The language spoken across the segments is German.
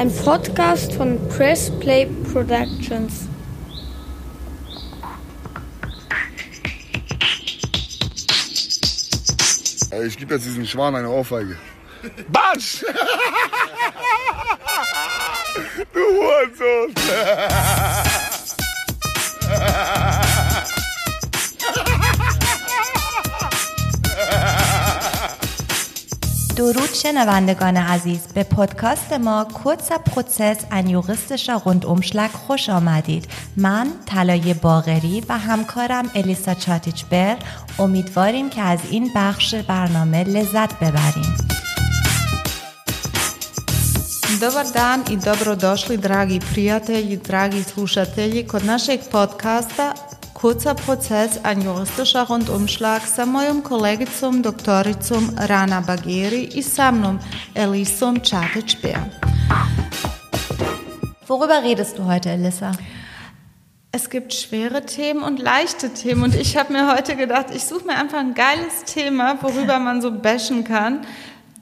Ein Podcast von Press Play Productions. Ich gebe jetzt diesem Schwan eine Ohrfeige. Batsch! du Hurensohn! درود شنوندگان عزیز. به پادکست ما kurzer پروسس juristischer rundumschlag خوش آمدید. من طلای باغری و همکارم الیسا چاتیچبر امیدواریم که از این بخش برنامه لذت ببریم. Dobar dan i dobrodošli dragi prijatelji, dragi slušatelji. Kod našeg podcasta Kurzer Prozess, ein juristischer Rundumschlag sa mojom kolegicom doktoricom Rana Bageri i sa mnom Elisom Čatić-Bär. Worüber redest du heute, Elissa? Es gibt schwere Themen und leichte Themen und ich habe mir heute gedacht, ich suche mir einfach ein geiles Thema, worüber man so bashen kann.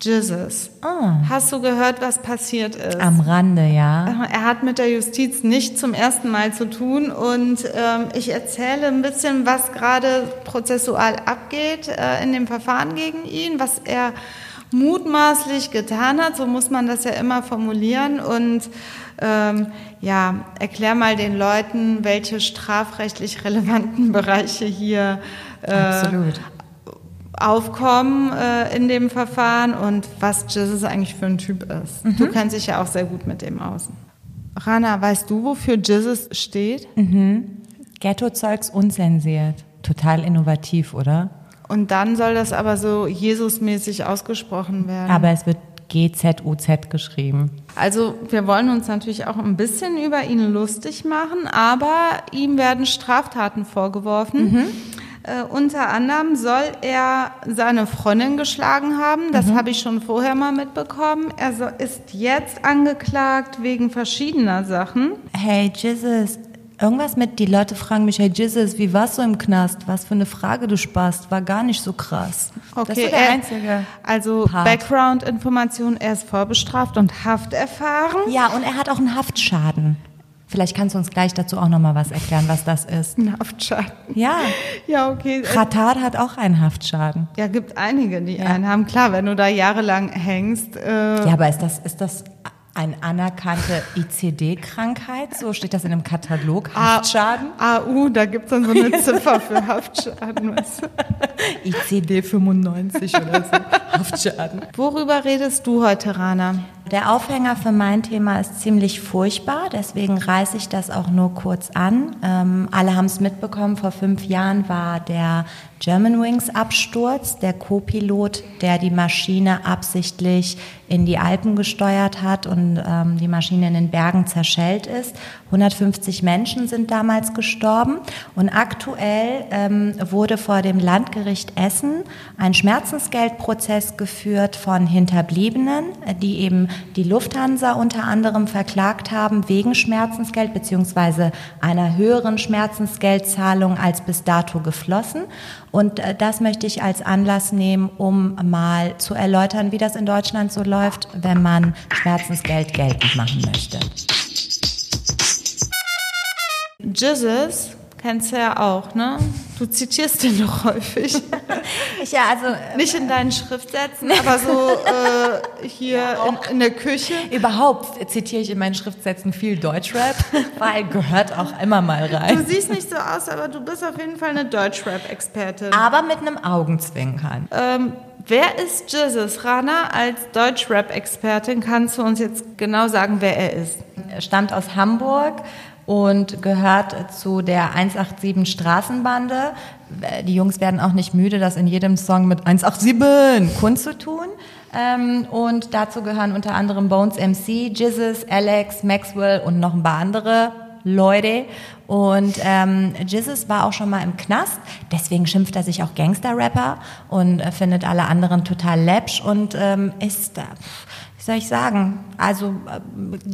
Jesus. Ah. Hast du gehört, was passiert ist? Am Rande, ja. Er hat mit der Justiz nicht zum ersten Mal zu tun und ähm, ich erzähle ein bisschen, was gerade prozessual abgeht äh, in dem Verfahren gegen ihn, was er mutmaßlich getan hat, so muss man das ja immer formulieren und ähm, ja, erklär mal den Leuten, welche strafrechtlich relevanten Bereiche hier äh, Absolut aufkommen äh, in dem Verfahren und was Jesus eigentlich für ein Typ ist. Mhm. Du kennst dich ja auch sehr gut mit dem aus. Rana, weißt du, wofür Jesus steht? Mhm. Ghetto-Zeugs unzensiert. Total innovativ, oder? Und dann soll das aber so Jesus-mäßig ausgesprochen werden. Aber es wird GZUZ geschrieben. Also wir wollen uns natürlich auch ein bisschen über ihn lustig machen, aber ihm werden Straftaten vorgeworfen. Mhm. Äh, unter anderem soll er seine Freundin geschlagen haben. Das mhm. habe ich schon vorher mal mitbekommen. Er so, ist jetzt angeklagt wegen verschiedener Sachen. Hey, Jesus, Irgendwas mit, die Leute fragen mich, hey Jesus, wie warst du im Knast? Was für eine Frage du sparst, war gar nicht so krass. Okay, das ist der einzige. Also Background-Information, er ist vorbestraft und hafterfahren. Ja, und er hat auch einen Haftschaden. Vielleicht kannst du uns gleich dazu auch nochmal was erklären, was das ist. Ein Haftschaden. Ja. Ja, okay. Qatar hat auch einen Haftschaden. Ja, gibt einige, die ja. einen haben. Klar, wenn du da jahrelang hängst. Äh ja, aber ist das, ist das eine anerkannte ICD-Krankheit? So steht das in einem Katalog. Haftschaden? AU, da gibt es dann so eine Ziffer für Haftschaden. ICD 95 oder so. Haftschaden. Worüber redest du heute, Rana? Der Aufhänger für mein Thema ist ziemlich furchtbar, deswegen reiße ich das auch nur kurz an. Ähm, alle haben es mitbekommen, vor fünf Jahren war der Germanwings Absturz, der Co-Pilot, der die Maschine absichtlich in die Alpen gesteuert hat und ähm, die Maschine in den Bergen zerschellt ist. 150 Menschen sind damals gestorben und aktuell ähm, wurde vor dem Landgericht Essen ein Schmerzensgeldprozess geführt von Hinterbliebenen, die eben die Lufthansa unter anderem verklagt haben wegen Schmerzensgeld beziehungsweise einer höheren Schmerzensgeldzahlung als bis dato geflossen. Und äh, das möchte ich als Anlass nehmen, um mal zu erläutern, wie das in Deutschland so läuft, wenn man Schmerzensgeld geltend machen möchte. Jesus Kennst du ja auch, ne? Du zitierst den doch häufig. ja, also. Nicht in deinen Schriftsätzen, aber so äh, hier ja, in, in, der Küche. Überhaupt zitiere ich in meinen Schriftsätzen viel Deutschrap, weil gehört auch immer mal rein. Du siehst nicht so aus, aber du bist auf jeden Fall eine Deutschrap-Expertin. Aber mit einem Augenzwinkern. Ähm, wer ist Jesus? Rana, als Deutschrap-Expertin kannst du uns jetzt genau sagen, wer er ist. Er stammt aus Hamburg und gehört zu der 187 Straßenbande. Die Jungs werden auch nicht müde, das in jedem Song mit 187 kundzutun. Ähm, und dazu gehören unter anderem Bones MC, Jizzes, Alex, Maxwell und noch ein paar andere Leute. Und ähm, Jizzes war auch schon mal im Knast, deswegen schimpft er sich auch Gangster-Rapper und äh, findet alle anderen total läppsch und ähm, ist da soll ich sagen? Also äh,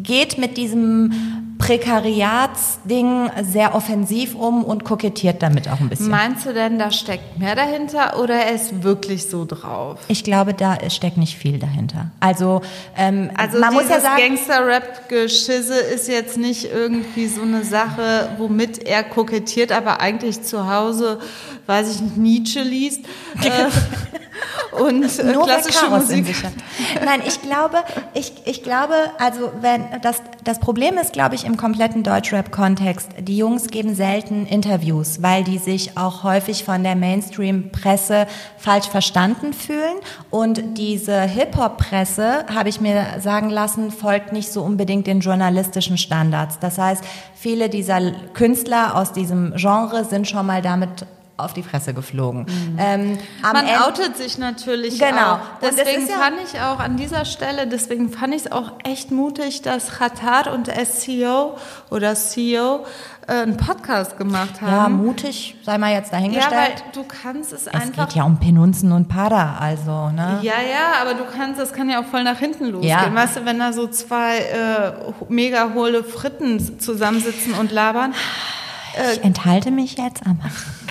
geht mit diesem Prekariatsding sehr offensiv um und kokettiert damit auch ein bisschen. Meinst du denn, da steckt mehr dahinter oder er ist wirklich so drauf? Ich glaube, da steckt nicht viel dahinter. Also, ähm, Also man muss ja sagen, Gangster-Rap-Geschisse ist jetzt nicht irgendwie so eine Sache, womit er kokettiert, aber eigentlich zu Hause, weiß ich nicht, Nietzsche liest. Äh, und äh, nur klassische Musik. Nein, ich glaube, ich, ich glaube, also wenn das das Problem ist, glaube ich, im kompletten Deutschrap-Kontext. Die Jungs geben selten Interviews, weil die sich auch häufig von der Mainstream-Presse falsch verstanden fühlen. Und diese Hip-Hop-Presse, habe ich mir sagen lassen, folgt nicht so unbedingt den journalistischen Standards. Das heißt, viele dieser Künstler aus diesem Genre sind schon mal damit auf die Fresse geflogen. Ähm, am Man Ende- outet sich natürlich Genau. auch. Es Deswegen ja- fand ich auch an dieser Stelle, deswegen fand ich es auch echt mutig, dass Qatar und SCO oder CEO äh, einen Podcast gemacht Ja, haben. mutig, sei mal jetzt Ja, dahingestellt. weil du kannst es, es einfach. geht ja um Penunzen und Pada, also, ne? Ja, ja, aber du kannst, das kann ja auch voll nach hinten losgehen. Ja. Weißt du, wenn da so zwei äh, mega hohle Fritten zusammensitzen und labern. Ich enthalte mich jetzt, aber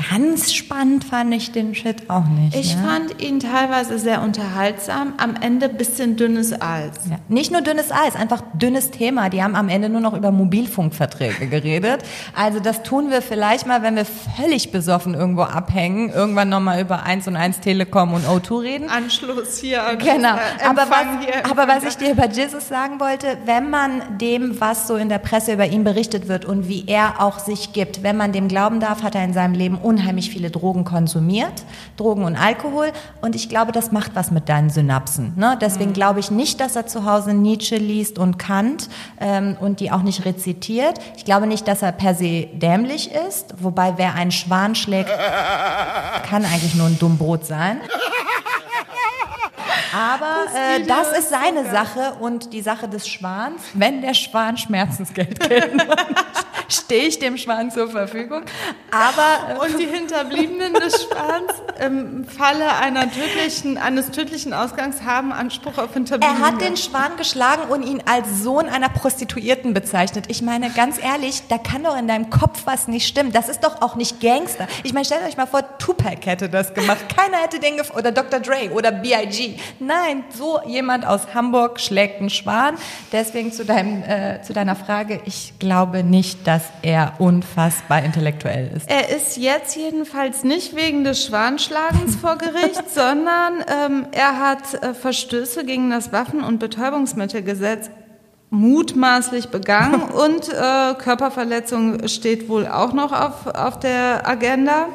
ganz spannend fand ich den Shit auch nicht. Ich ne? fand ihn teilweise sehr unterhaltsam, am Ende bisschen dünnes Eis. Ja. Nicht nur dünnes Eis, einfach dünnes Thema. Die haben am Ende nur noch über Mobilfunkverträge geredet. Also das tun wir vielleicht mal, wenn wir völlig besoffen irgendwo abhängen, irgendwann nochmal über 1 und 1 Telekom und O2 reden. Anschluss hier. Genau. Äh, Aber was, hier, aber was ich dir über Jesus sagen wollte, wenn man dem, was so in der Presse über ihn berichtet wird und wie er auch sich gibt, wenn man dem glauben darf, hat er in seinem Leben unheimlich viele Drogen konsumiert, Drogen und Alkohol. Und ich glaube, das macht was mit deinen Synapsen. Ne? Deswegen Mhm. glaube ich nicht, dass er zu Hause Nietzsche liest und Kant ähm, und die auch nicht rezitiert. Ich glaube nicht, dass er per se dämlich ist, wobei wer einen Schwan schlägt, kann eigentlich nur ein Dummbrot sein. Aber äh, das ist seine Sache und die Sache des Schwans. Wenn der Schwan Schmerzensgeld kennt, stehe ich dem Schwan zur Verfügung. Aber äh, Und die Hinterbliebenen des Schwans im Falle einer tödlichen, eines tödlichen Ausgangs haben Anspruch auf er Hinterbliebene. hat den Schwan geschlagen und ihn als Sohn einer Prostituierten bezeichnet. Ich meine, ganz ehrlich, da kann doch in deinem Kopf was nicht stimmen. Das ist doch auch nicht Gangster. Ich meine, stellt euch mal vor, Tupac hätte das gemacht. Keiner hätte den gef oder Dr. Dre oder B.I.G. Nein, so jemand aus Hamburg schlägt einen Schwan. Deswegen zu, deinem, äh, zu deiner Frage, ich glaube nicht, dass er unfassbar intellektuell ist. Er ist jetzt jedenfalls nicht wegen des Schwanschlagens vor Gericht, sondern ähm, er hat äh, Verstöße gegen das Waffen- und Betäubungsmittelgesetz mutmaßlich begangen und äh, Körperverletzung steht wohl auch noch auf, auf der Agenda.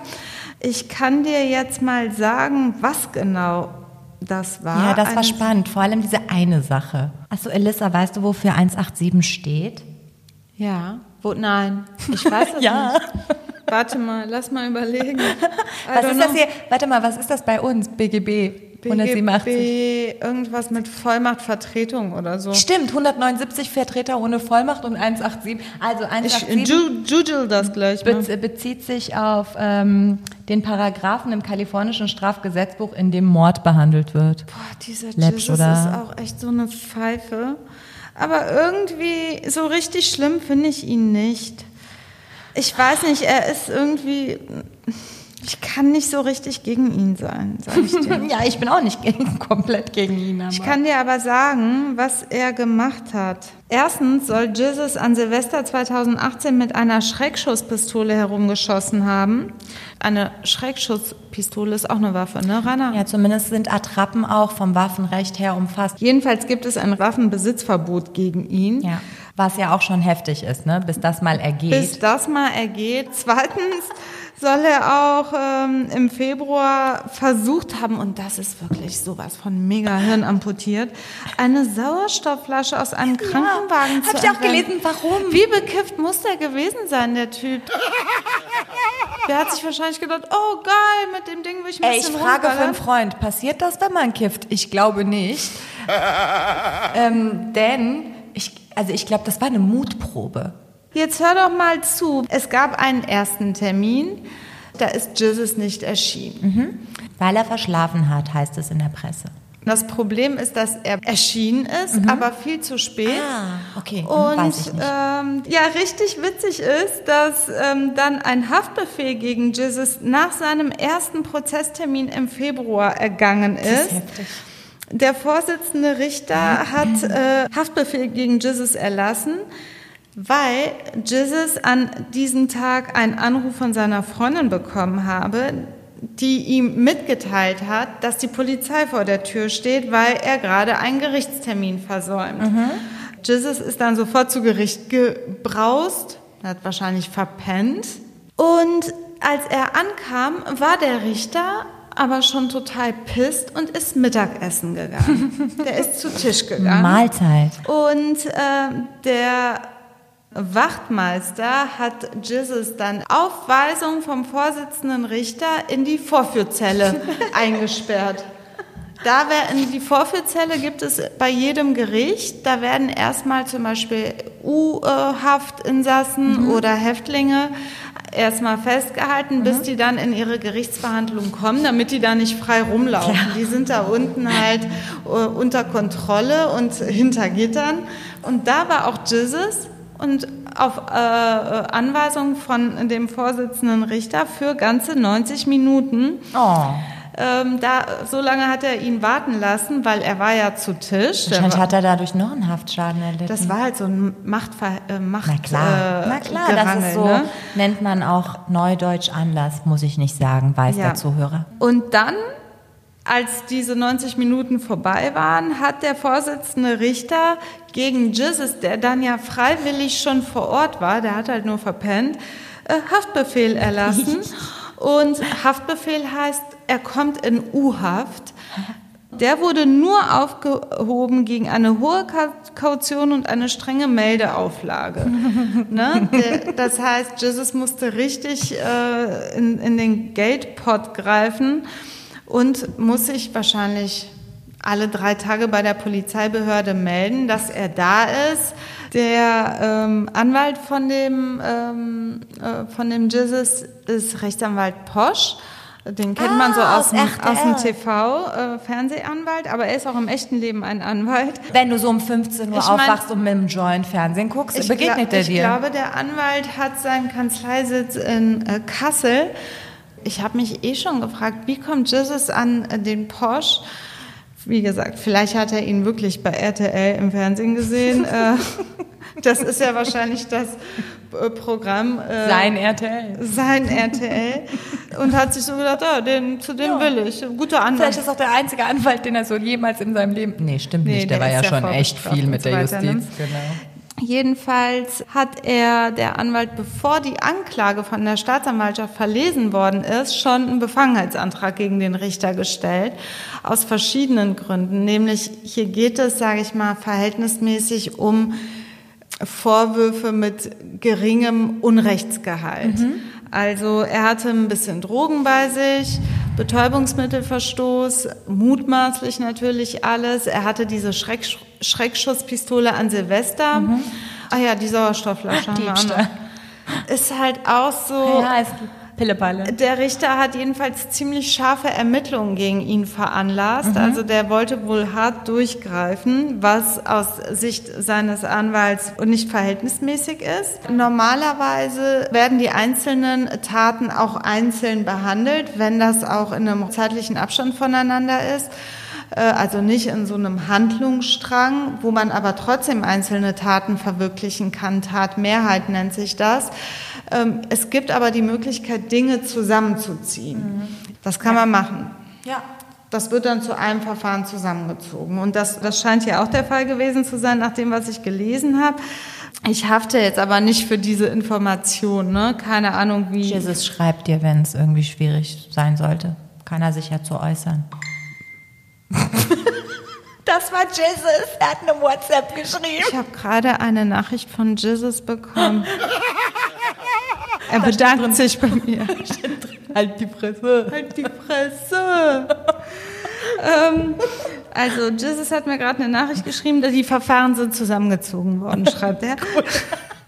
Ich kann dir jetzt mal sagen, was genau das war. Ja, das war spannend. Vor allem diese eine Sache. Achso, Elissa, weißt du, wofür 187 steht? Ja, wo, nein, ich weiß es Ja. nicht. Warte mal, lass mal überlegen. I Was ist das know. hier? Warte mal, was ist das bei uns? BGB 187. BGB, irgendwas mit Vollmachtvertretung oder so. Stimmt, 179 Vertreter ohne Vollmacht und 187. Also Ich 187 ju- judel das gleich mal. be bezieht sich auf ähm, den Paragraphen im kalifornischen Strafgesetzbuch, in dem Mord behandelt wird. Boah, dieser Läppsch, Jesus oder? ist auch echt so eine Pfeife. Aber irgendwie so richtig schlimm finde ich ihn nicht. Ich weiß nicht, er ist irgendwie. Ich kann nicht so richtig gegen ihn sein, sag ich dir. Ja, ich bin auch nicht gegen, komplett gegen ihn. Aber. Ich kann dir aber sagen, was er gemacht hat. Erstens soll Jesus an Silvester 2018 mit einer Schreckschusspistole herumgeschossen haben. Eine Schreckschusspistole ist auch eine Waffe, ne, Rainer? ja, zumindest sind Attrappen auch vom Waffenrecht her umfasst. Jedenfalls gibt es ein Waffenbesitzverbot gegen ihn. Ja, was ja auch schon heftig ist, ne? bis das mal ergeht. Bis das mal ergeht. Zweitens soll er auch ähm, im Februar versucht haben, und das ist wirklich sowas von mega Hirn amputiert, eine Sauerstoffflasche aus einem Krankenwagen zu hab ich auch gelesen, warum? Wie bekifft muss der gewesen sein, der Typ? Der hat sich wahrscheinlich gedacht, oh geil, mit dem Ding will ich ein Ey, ich frage rumballern. einen Freund, passiert das, wenn man kifft? Ich glaube nicht. ähm, denn, also ich glaube, das war eine Mutprobe. Jetzt hör doch mal zu. Es gab einen ersten Termin, da ist Jesus nicht erschienen. Weil er verschlafen hat, heißt es in der Presse. Das Problem ist, dass er erschienen ist, Mhm. aber viel zu spät. Ah, okay, hm, Und weiß ich ähm, ja, richtig witzig ist, dass ähm, dann ein Haftbefehl gegen Jesus nach seinem ersten Prozesstermin im Februar ergangen ist. Der Vorsitzende Richter hat äh, Haftbefehl gegen Jesus erlassen, weil Jesus an diesem Tag einen Anruf von seiner Freundin bekommen habe, die ihm mitgeteilt hat, dass die Polizei vor der Tür steht, weil er gerade einen Gerichtstermin versäumt. Jesus ist dann sofort zu Gericht gebraust, hat wahrscheinlich verpennt. Und als er ankam, war der Richter aber schon total pisst und ist Mittagessen gegangen. Der ist zu Tisch gegangen. Mahlzeit. Und ähm, der Wachtmeister hat Jesus dann auf Weisung vom Vorsitzenden Richter in die Vorführzelle eingesperrt. Da wär, in die Vorführzelle gibt es bei jedem Gericht, da werden erstmal zum Beispiel U-Haftinsassen oder Häftlinge erstmal festgehalten, bis die dann in ihre Gerichtsverhandlung kommen, damit die da nicht frei rumlaufen. Die sind da unten halt äh, unter Kontrolle und hinter Gittern. Und da war auch Jesus und auf äh, Anweisung von dem Vorsitzenden Richter für ganze 90 Minuten. Oh. Ähm, da, so lange hat er ihn warten lassen, weil er war ja zu Tisch. Wahrscheinlich war, hat er dadurch noch einen Haftschaden erlitten. das war halt so ein Machtver äh, Macht, Na klar, äh, na klar, das ist so, ne? nennt man auch Neudeutsch Anlass, muss ich nicht sagen, weiß Ja. der Zuhörer. Und dann, als diese 90 Minuten vorbei waren, hat der Vorsitzende Richter gegen Jesus, der dann ja freiwillig schon vor Ort war, der hat halt nur verpennt, äh, Haftbefehl erlassen. Und Haftbefehl heißt, er kommt in U-Haft. Der wurde nur aufgehoben gegen eine hohe Ka- Kaution und eine strenge Meldeauflage. ne? Das heißt, Jesus musste richtig äh, in, in den Geldpot greifen und muss sich wahrscheinlich alle drei Tage bei der Polizeibehörde melden, dass er da ist. Der ähm, Anwalt von dem, ähm, äh, von dem Jesus ist Rechtsanwalt Posch. Den kennt man so Ah, aus, aus dem, aus dem TV, äh, Fernsehanwalt, aber er ist auch im echten Leben ein Anwalt. Wenn du so um 15 Uhr Ich mein- aufwachst und mit dem Joint Fernsehen guckst, Ich begegnet er ich dir. glaube, der Anwalt hat seinen Kanzleisitz in äh, Kassel. Ich habe mich eh schon gefragt, wie kommt Jesus an äh, den Porsche? Wie gesagt, vielleicht hat er ihn wirklich bei RTL im Fernsehen gesehen. äh, das ist ja wahrscheinlich das äh, Programm. Äh, Sein RTL. sein RTL. Und hat sich so gedacht, ah, den, zu dem will ich. Guter Anwalt. Vielleicht ist auch der einzige Anwalt, den er so jemals in seinem Leben. Nee, stimmt Nee, nicht. Der, der war ja ja schon echt viel mit der Justiz. Genau. Jedenfalls hat er, der Anwalt, bevor die Anklage von der Staatsanwaltschaft verlesen worden ist, schon einen Befangenheitsantrag gegen den Richter gestellt. Aus verschiedenen Gründen. Nämlich hier geht es, sage ich mal, verhältnismäßig um Vorwürfe mit geringem Unrechtsgehalt. Also er hatte ein bisschen Drogen bei sich, Betäubungsmittelverstoß, mutmaßlich natürlich alles. Er hatte diese Schreck Schreckschusspistole an Silvester. Ah ja, die Sauerstoffflasche haben wir auch noch. Ist halt auch so. Ja, ist Pillepalle. Der Richter hat jedenfalls ziemlich scharfe Ermittlungen gegen ihn veranlasst. Also der wollte wohl hart durchgreifen, was aus Sicht seines Anwalts nicht verhältnismäßig ist. Normalerweise werden die einzelnen Taten auch einzeln behandelt, wenn das auch in einem zeitlichen Abstand voneinander ist. Äh, Also nicht in so einem Handlungsstrang, wo man aber trotzdem einzelne Taten verwirklichen kann. Tatmehrheit nennt sich das. Ähm, Es gibt aber die Möglichkeit, Dinge zusammenzuziehen. Das kann man machen. Ja. Das wird dann zu einem Verfahren zusammengezogen. Und das, das scheint ja auch der Fall gewesen zu sein, nach dem, was ich gelesen habe. Ich hafte jetzt aber nicht für diese Information. Ne? Keine Ahnung, wie. Jesus schreibt dir, wenn es irgendwie schwierig sein sollte. Kann er sich ja zu äußern. Das war Jesus. Er hat eine WhatsApp geschrieben. Ich habe gerade eine Nachricht von Jesus bekommen. Er bedankt sich bei mir. Halt die Fresse. Halt die Fresse. ähm, also, Jesus hat mir gerade eine Nachricht geschrieben, dass die Verfahren sind zusammengezogen worden, schreibt er.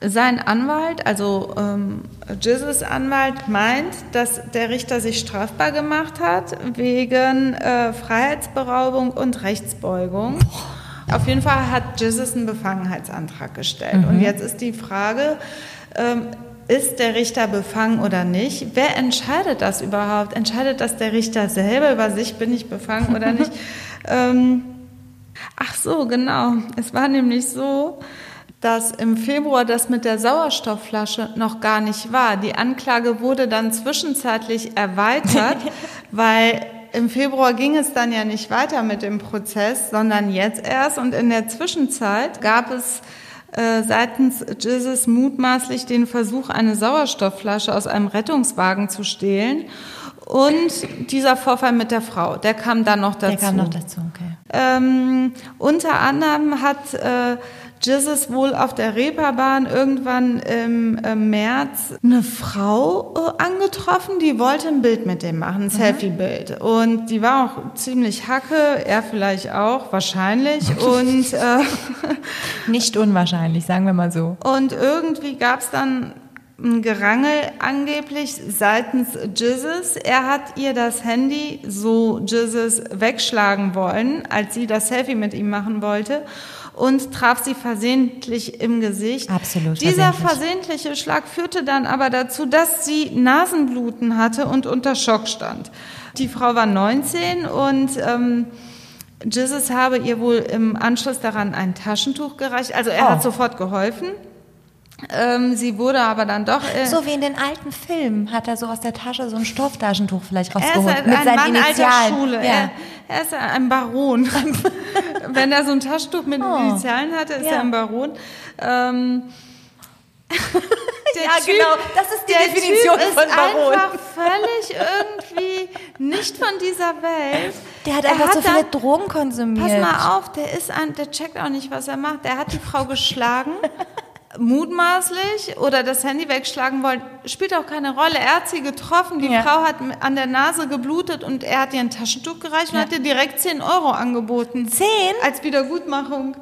Sein Anwalt, also ähm, Jizzes Anwalt, meint, dass der Richter sich strafbar gemacht hat wegen äh, Freiheitsberaubung und Rechtsbeugung. Auf jeden Fall hat Jizzes einen Befangenheitsantrag gestellt. Mhm. Und jetzt ist die Frage, ähm, ist der Richter befangen oder nicht? Wer entscheidet das überhaupt? Entscheidet das der Richter selber über sich, bin ich befangen oder nicht? ähm, ach so, genau. Es war nämlich so, dass im Februar das mit der Sauerstoffflasche noch gar nicht war. Die Anklage wurde dann zwischenzeitlich erweitert, weil im Februar ging es dann ja nicht weiter mit dem Prozess, sondern jetzt erst. Und in der Zwischenzeit gab es äh, seitens Jesus mutmaßlich den Versuch, eine Sauerstoffflasche aus einem Rettungswagen zu stehlen. Und dieser Vorfall mit der Frau, der kam dann noch dazu. Der kam noch dazu, okay. Ähm, unter anderem hat äh, Jesus wohl auf der Reeperbahn irgendwann im März eine Frau äh, angetroffen, die wollte ein Bild mit dem machen, ein mhm. Selfie-Bild. Und die war auch ziemlich hacke, er vielleicht auch, wahrscheinlich. Und äh, nicht unwahrscheinlich, sagen wir mal so. Und irgendwie gab es dann ein Gerangel angeblich seitens Jesus. Er hat ihr das Handy, so Jesus, wegschlagen wollen, als sie das Selfie mit ihm machen wollte und traf sie versehentlich im Gesicht. Absolut. Dieser versehentliche Schlag führte dann aber dazu, dass sie Nasenbluten hatte und unter Schock stand. Die Frau war 19 und ähm, Jesus habe ihr wohl im Anschluss daran ein Taschentuch gereicht. Also er oh. hat sofort geholfen. Ähm, sie wurde aber dann doch. Äh, so wie in den alten Filmen hat er so aus der Tasche so ein Stofftaschentuch vielleicht rausgeholt. Er ist ein, mit ein seinen Mann Initialen. alter Schule. Ja. Er, er, ist ein Baron. Wenn er so ein Taschentuch mit oh. Initialen hatte, ist ja. er ein Baron. Ähm, ja, typ, genau. Das ist die Definition typ von Baron. Ist einfach völlig irgendwie nicht von dieser Welt. Der hat einfach hat so viele Drogen konsumiert. Pass mal auf, der ist ein, der checkt auch nicht, was er macht. Der hat die Frau geschlagen. mutmaßlich oder das Handy wegschlagen wollen, spielt auch keine Rolle. Er hat sie getroffen, die ja. Frau hat an der Nase geblutet und er hat ihr ein Taschentuch gereicht ja. und hat ihr direkt 10 Euro angeboten. 10? Als Wiedergutmachung.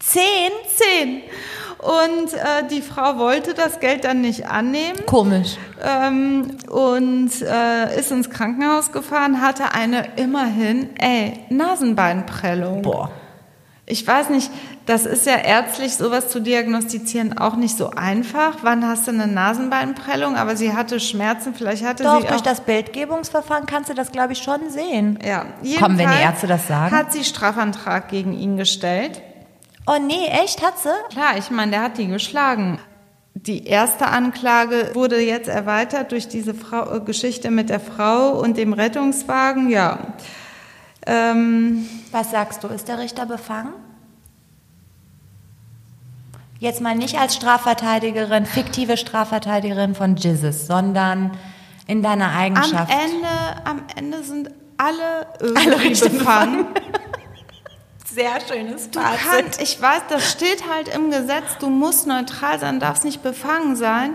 10? 10. Und äh, die Frau wollte das Geld dann nicht annehmen. Komisch. Ähm, und äh, ist ins Krankenhaus gefahren, hatte eine immerhin, ey, Nasenbeinprellung. Boah. Ich weiß nicht, das ist ja ärztlich sowas zu diagnostizieren auch nicht so einfach. Wann hast du eine Nasenbeinprellung? Aber sie hatte Schmerzen, vielleicht hatte Doch, sie durch das Bildgebungsverfahren kannst du das, glaube ich, schon sehen. Ja, Kommen, wenn die Ärzte das sagen. Hat sie Strafantrag gegen ihn gestellt. Oh nee, echt, hat sie? Klar, ich meine, der hat die geschlagen. Die erste Anklage wurde jetzt erweitert durch diese Frau, äh, Geschichte mit der Frau und dem Rettungswagen. Ja. Ähm, Was sagst du, ist der Richter befangen? Jetzt mal nicht als Strafverteidigerin, fiktive Strafverteidigerin von Jesus, sondern in deiner Eigenschaft. Am Ende, am Ende sind alle irgendwie alle befangen. Sehr schönes Fazit. Kannst, ich weiß, das steht halt im Gesetz, du musst neutral sein, darfst nicht befangen sein.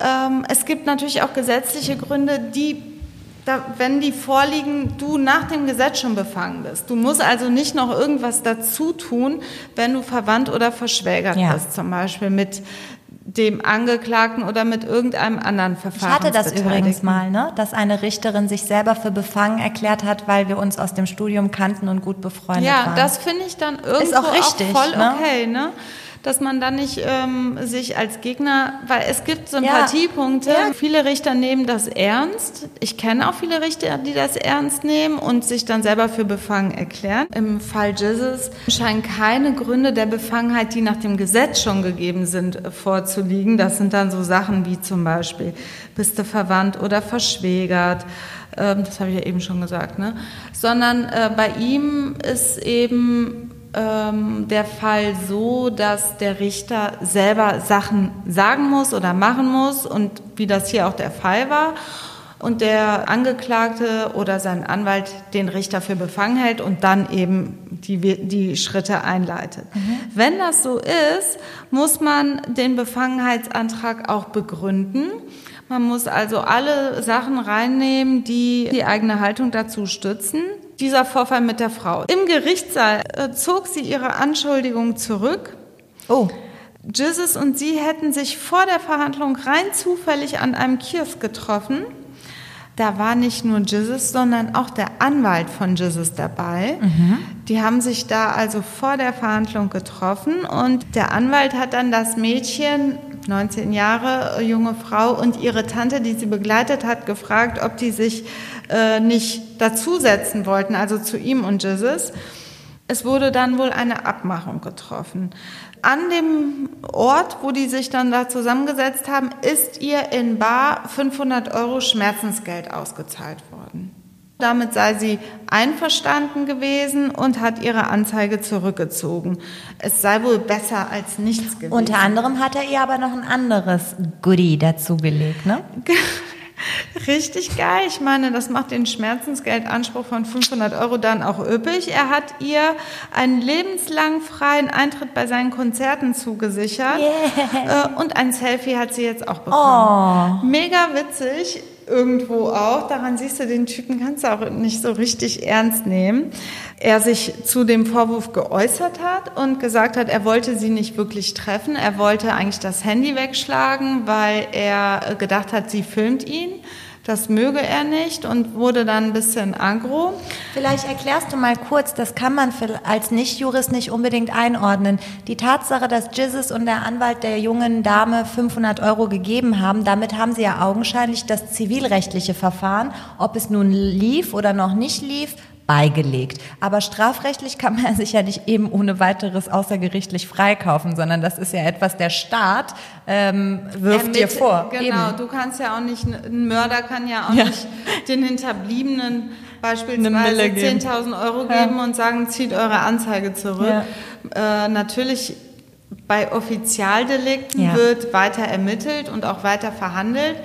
Ähm, es gibt natürlich auch gesetzliche Gründe, die da, wenn die vorliegen, du nach dem Gesetz schon befangen bist. Du musst also nicht noch irgendwas dazu tun, wenn du verwandt oder verschwägert ja. bist, zum Beispiel mit dem Angeklagten oder mit irgendeinem anderen Verfahren. Ich hatte das übrigens mal, ne? dass eine Richterin sich selber für befangen erklärt hat, weil wir uns aus dem Studium kannten und gut befreundet ja, waren. Ja, das finde ich dann irgendwo Ist auch, richtig, auch voll ne? okay. Ne? Dass man dann nicht ähm, sich als Gegner, weil es gibt Sympathiepunkte. Ja. Ja. Viele Richter nehmen das ernst. Ich kenne auch viele Richter, die das ernst nehmen und sich dann selber für befangen erklären. Im Fall Jesus scheinen keine Gründe der Befangenheit, die nach dem Gesetz schon gegeben sind, vorzuliegen. Das sind dann so Sachen wie zum Beispiel, bist du verwandt oder verschwägert ähm, das habe ich ja eben schon gesagt, ne? sondern äh, bei ihm ist eben ähm, der Fall so, dass der Richter selber Sachen sagen muss oder machen muss und wie das hier auch der Fall war und der Angeklagte oder sein Anwalt den Richter für befangen hält und dann eben die, die Schritte einleitet. Mhm. Wenn das so ist, muss man den Befangenheitsantrag auch begründen. Man muss also alle Sachen reinnehmen, die die eigene Haltung dazu stützen dieser Vorfall mit der Frau. Im Gerichtssaal äh, zog sie ihre Anschuldigung zurück. Oh. Jesus und sie hätten sich vor der Verhandlung rein zufällig an einem Kiosk getroffen. Da war nicht nur Jesus, sondern auch der Anwalt von Jesus dabei. Mhm. Die haben sich da also vor der Verhandlung getroffen und der Anwalt hat dann das Mädchen, 19 Jahre junge Frau und ihre Tante, die sie begleitet hat, gefragt, ob die sich äh, nicht dazusetzen wollten, also zu ihm und Jesus. Es wurde dann wohl eine Abmachung getroffen. An dem Ort, wo die sich dann da zusammengesetzt haben, ist ihr in Bar 500 Euro Schmerzensgeld ausgezahlt worden. Damit sei sie einverstanden gewesen und hat ihre Anzeige zurückgezogen. Es sei wohl besser als nichts gewesen. Unter anderem hat er ihr aber noch ein anderes Goodie dazugelegt, ne? Richtig geil. Ich meine, das macht den Schmerzensgeldanspruch von 500 Euro dann auch üppig. Er hat ihr einen lebenslang freien Eintritt bei seinen Konzerten zugesichert. Yeah. Äh, und ein Selfie hat sie jetzt auch bekommen. Oh. Mega witzig irgendwo auch. Daran siehst du, den Typen kannst du auch nicht so richtig ernst nehmen. Er sich zu dem Vorwurf geäußert hat und gesagt hat, er wollte sie nicht wirklich treffen. Er wollte eigentlich das Handy wegschlagen, weil er gedacht hat, sie filmt ihn. Das möge er nicht und wurde dann ein bisschen agro. Vielleicht erklärst du mal kurz, das kann man als Nicht-Jurist nicht unbedingt einordnen. Die Tatsache, dass Jizzes und der Anwalt der jungen Dame 500 Euro gegeben haben, damit haben sie ja augenscheinlich das zivilrechtliche Verfahren, ob es nun lief oder noch nicht lief, beigelegt. Aber strafrechtlich kann man sich ja nicht eben ohne weiteres außergerichtlich freikaufen, sondern das ist ja etwas, der Staat ähm, wirft Ermitt, dir vor. Genau, eben. du kannst ja auch nicht, ein Mörder kann ja auch ja. nicht den Hinterbliebenen beispielsweise 10.000 Euro geben ja. und sagen, zieht eure Anzeige zurück. Ja. Äh, natürlich bei Offizialdelikten wird weiter ermittelt und auch weiter verhandelt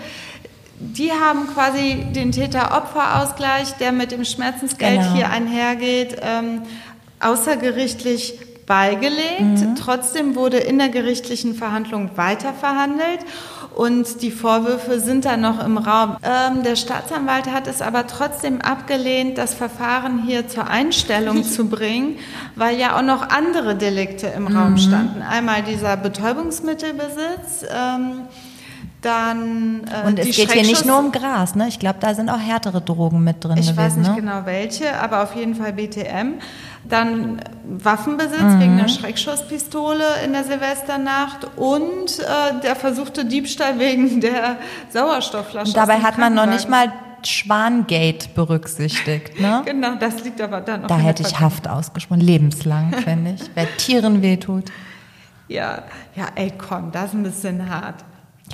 die haben quasi den Täter-Opfer-Ausgleich, der mit dem Schmerzensgeld genau. hier einhergeht, ähm, außergerichtlich beigelegt. Mhm. Trotzdem wurde in der gerichtlichen Verhandlung weiter verhandelt und die Vorwürfe sind dann noch im Raum. Ähm, der Staatsanwalt hat es aber trotzdem abgelehnt, das Verfahren hier zur Einstellung zu bringen, weil ja auch noch andere Delikte im mhm. Raum standen. Einmal dieser Betäubungsmittelbesitz. Ähm, dann äh, Und es geht hier nicht nur um Gras, ne? Ich glaube, da sind auch härtere Drogen mit drin. Ich gewesen, weiß nicht ne? genau welche, aber auf jeden Fall BTM. Dann Waffenbesitz mhm. wegen einer Schreckschusspistole in der Silvesternacht und äh, der versuchte Diebstahl wegen der Sauerstoffflasche. Und dabei hat man noch nicht mal Schwangate berücksichtigt, ne? genau, das liegt aber dann noch. Da hätte ich Haft ausgesprochen, lebenslang, finde ich. Wer Tieren wehtut. Ja, ja, ey, komm, das ist ein bisschen hart.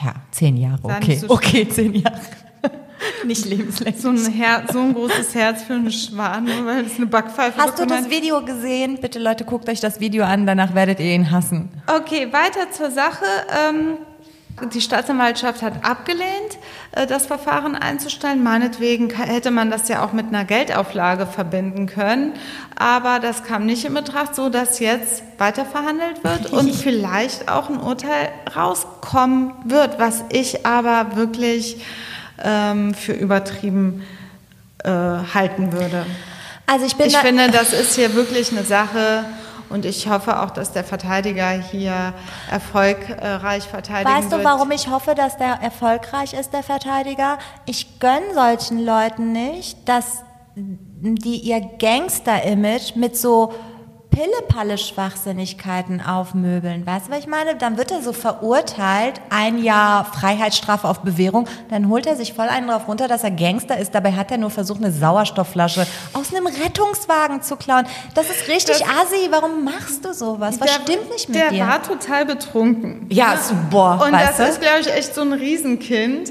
Ja, zehn Jahre, okay. So okay, zehn Jahre. Nicht lebenslänglich. So ein, Herz, so ein großes Herz für einen Schwan, nur weil es eine Backpfeife Hast du das Video gesehen? Bitte Leute, guckt euch das Video an, danach werdet ihr ihn hassen. Okay, weiter zur Sache. Ähm, die Staatsanwaltschaft hat abgelehnt, äh, das Verfahren einzustellen. Meinetwegen hätte man das ja auch mit einer Geldauflage verbinden können. Aber das kam nicht in Betracht, so dass jetzt weiter verhandelt wird und vielleicht auch ein Urteil rauskommen wird, was ich aber wirklich ähm, für übertrieben äh, halten würde. Also ich bin ich finde, das ist hier wirklich eine Sache, und ich hoffe auch, dass der Verteidiger hier erfolgreich verteidigen weißt wird. Weißt du, warum ich hoffe, dass der erfolgreich ist, der Verteidiger? Ich gönne solchen Leuten nicht, dass die ihr Gangster-Image mit so Pille-Palle-Schwachsinnigkeiten aufmöbeln. Weißt du, was ich meine? Dann wird er so verurteilt, ein Jahr Freiheitsstrafe auf Bewährung, dann holt er sich voll einen drauf runter, dass er Gangster ist. Dabei hat er nur versucht, eine Sauerstoffflasche aus einem Rettungswagen zu klauen. Das ist richtig das, assi. Warum machst du sowas? Was der, stimmt nicht mit der dir? Der war total betrunken. Ja, so, boah, Und das du? ist, glaube ich, echt so ein Riesenkind,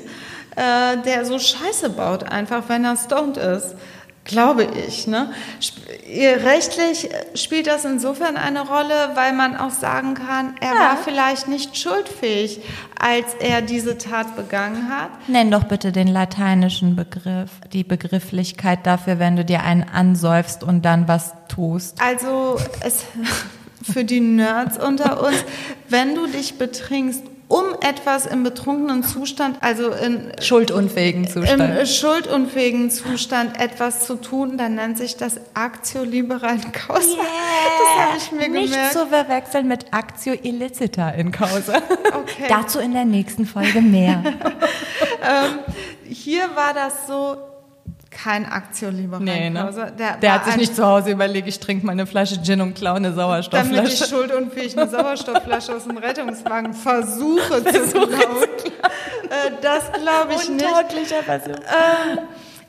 äh, der so Scheiße baut, einfach, wenn er stoned ist glaube ich. Ne? Rechtlich spielt das insofern eine Rolle, weil man auch sagen kann, er ja. war vielleicht nicht schuldfähig, als er diese Tat begangen hat. Nenn doch bitte den lateinischen Begriff, die Begrifflichkeit dafür, wenn du dir einen ansäufst und dann was tust. Also es, für die Nerds unter uns, wenn du dich betrinkst um etwas im betrunkenen Zustand, also in schuldunfähigen Zustand, im schuldunfähigen Zustand etwas zu tun, dann nennt sich das Actio libera in causa. Yeah. Das habe ich mir Nicht gemerkt. zu verwechseln mit Actio illicita in causa. Okay. Dazu in der nächsten Folge mehr. Hier war das so kein Actio libera Nee, ne? Der, war hat sich nicht zu Hause überlegt, ich trinke meine Flasche Gin und klaue eine damit ich Sauerstoffflasche. schuldunfähig eine Sauerstoffflasche aus dem Rettungswagen versuche, zu klauen. Äh, das glaube ich nicht. Versuch.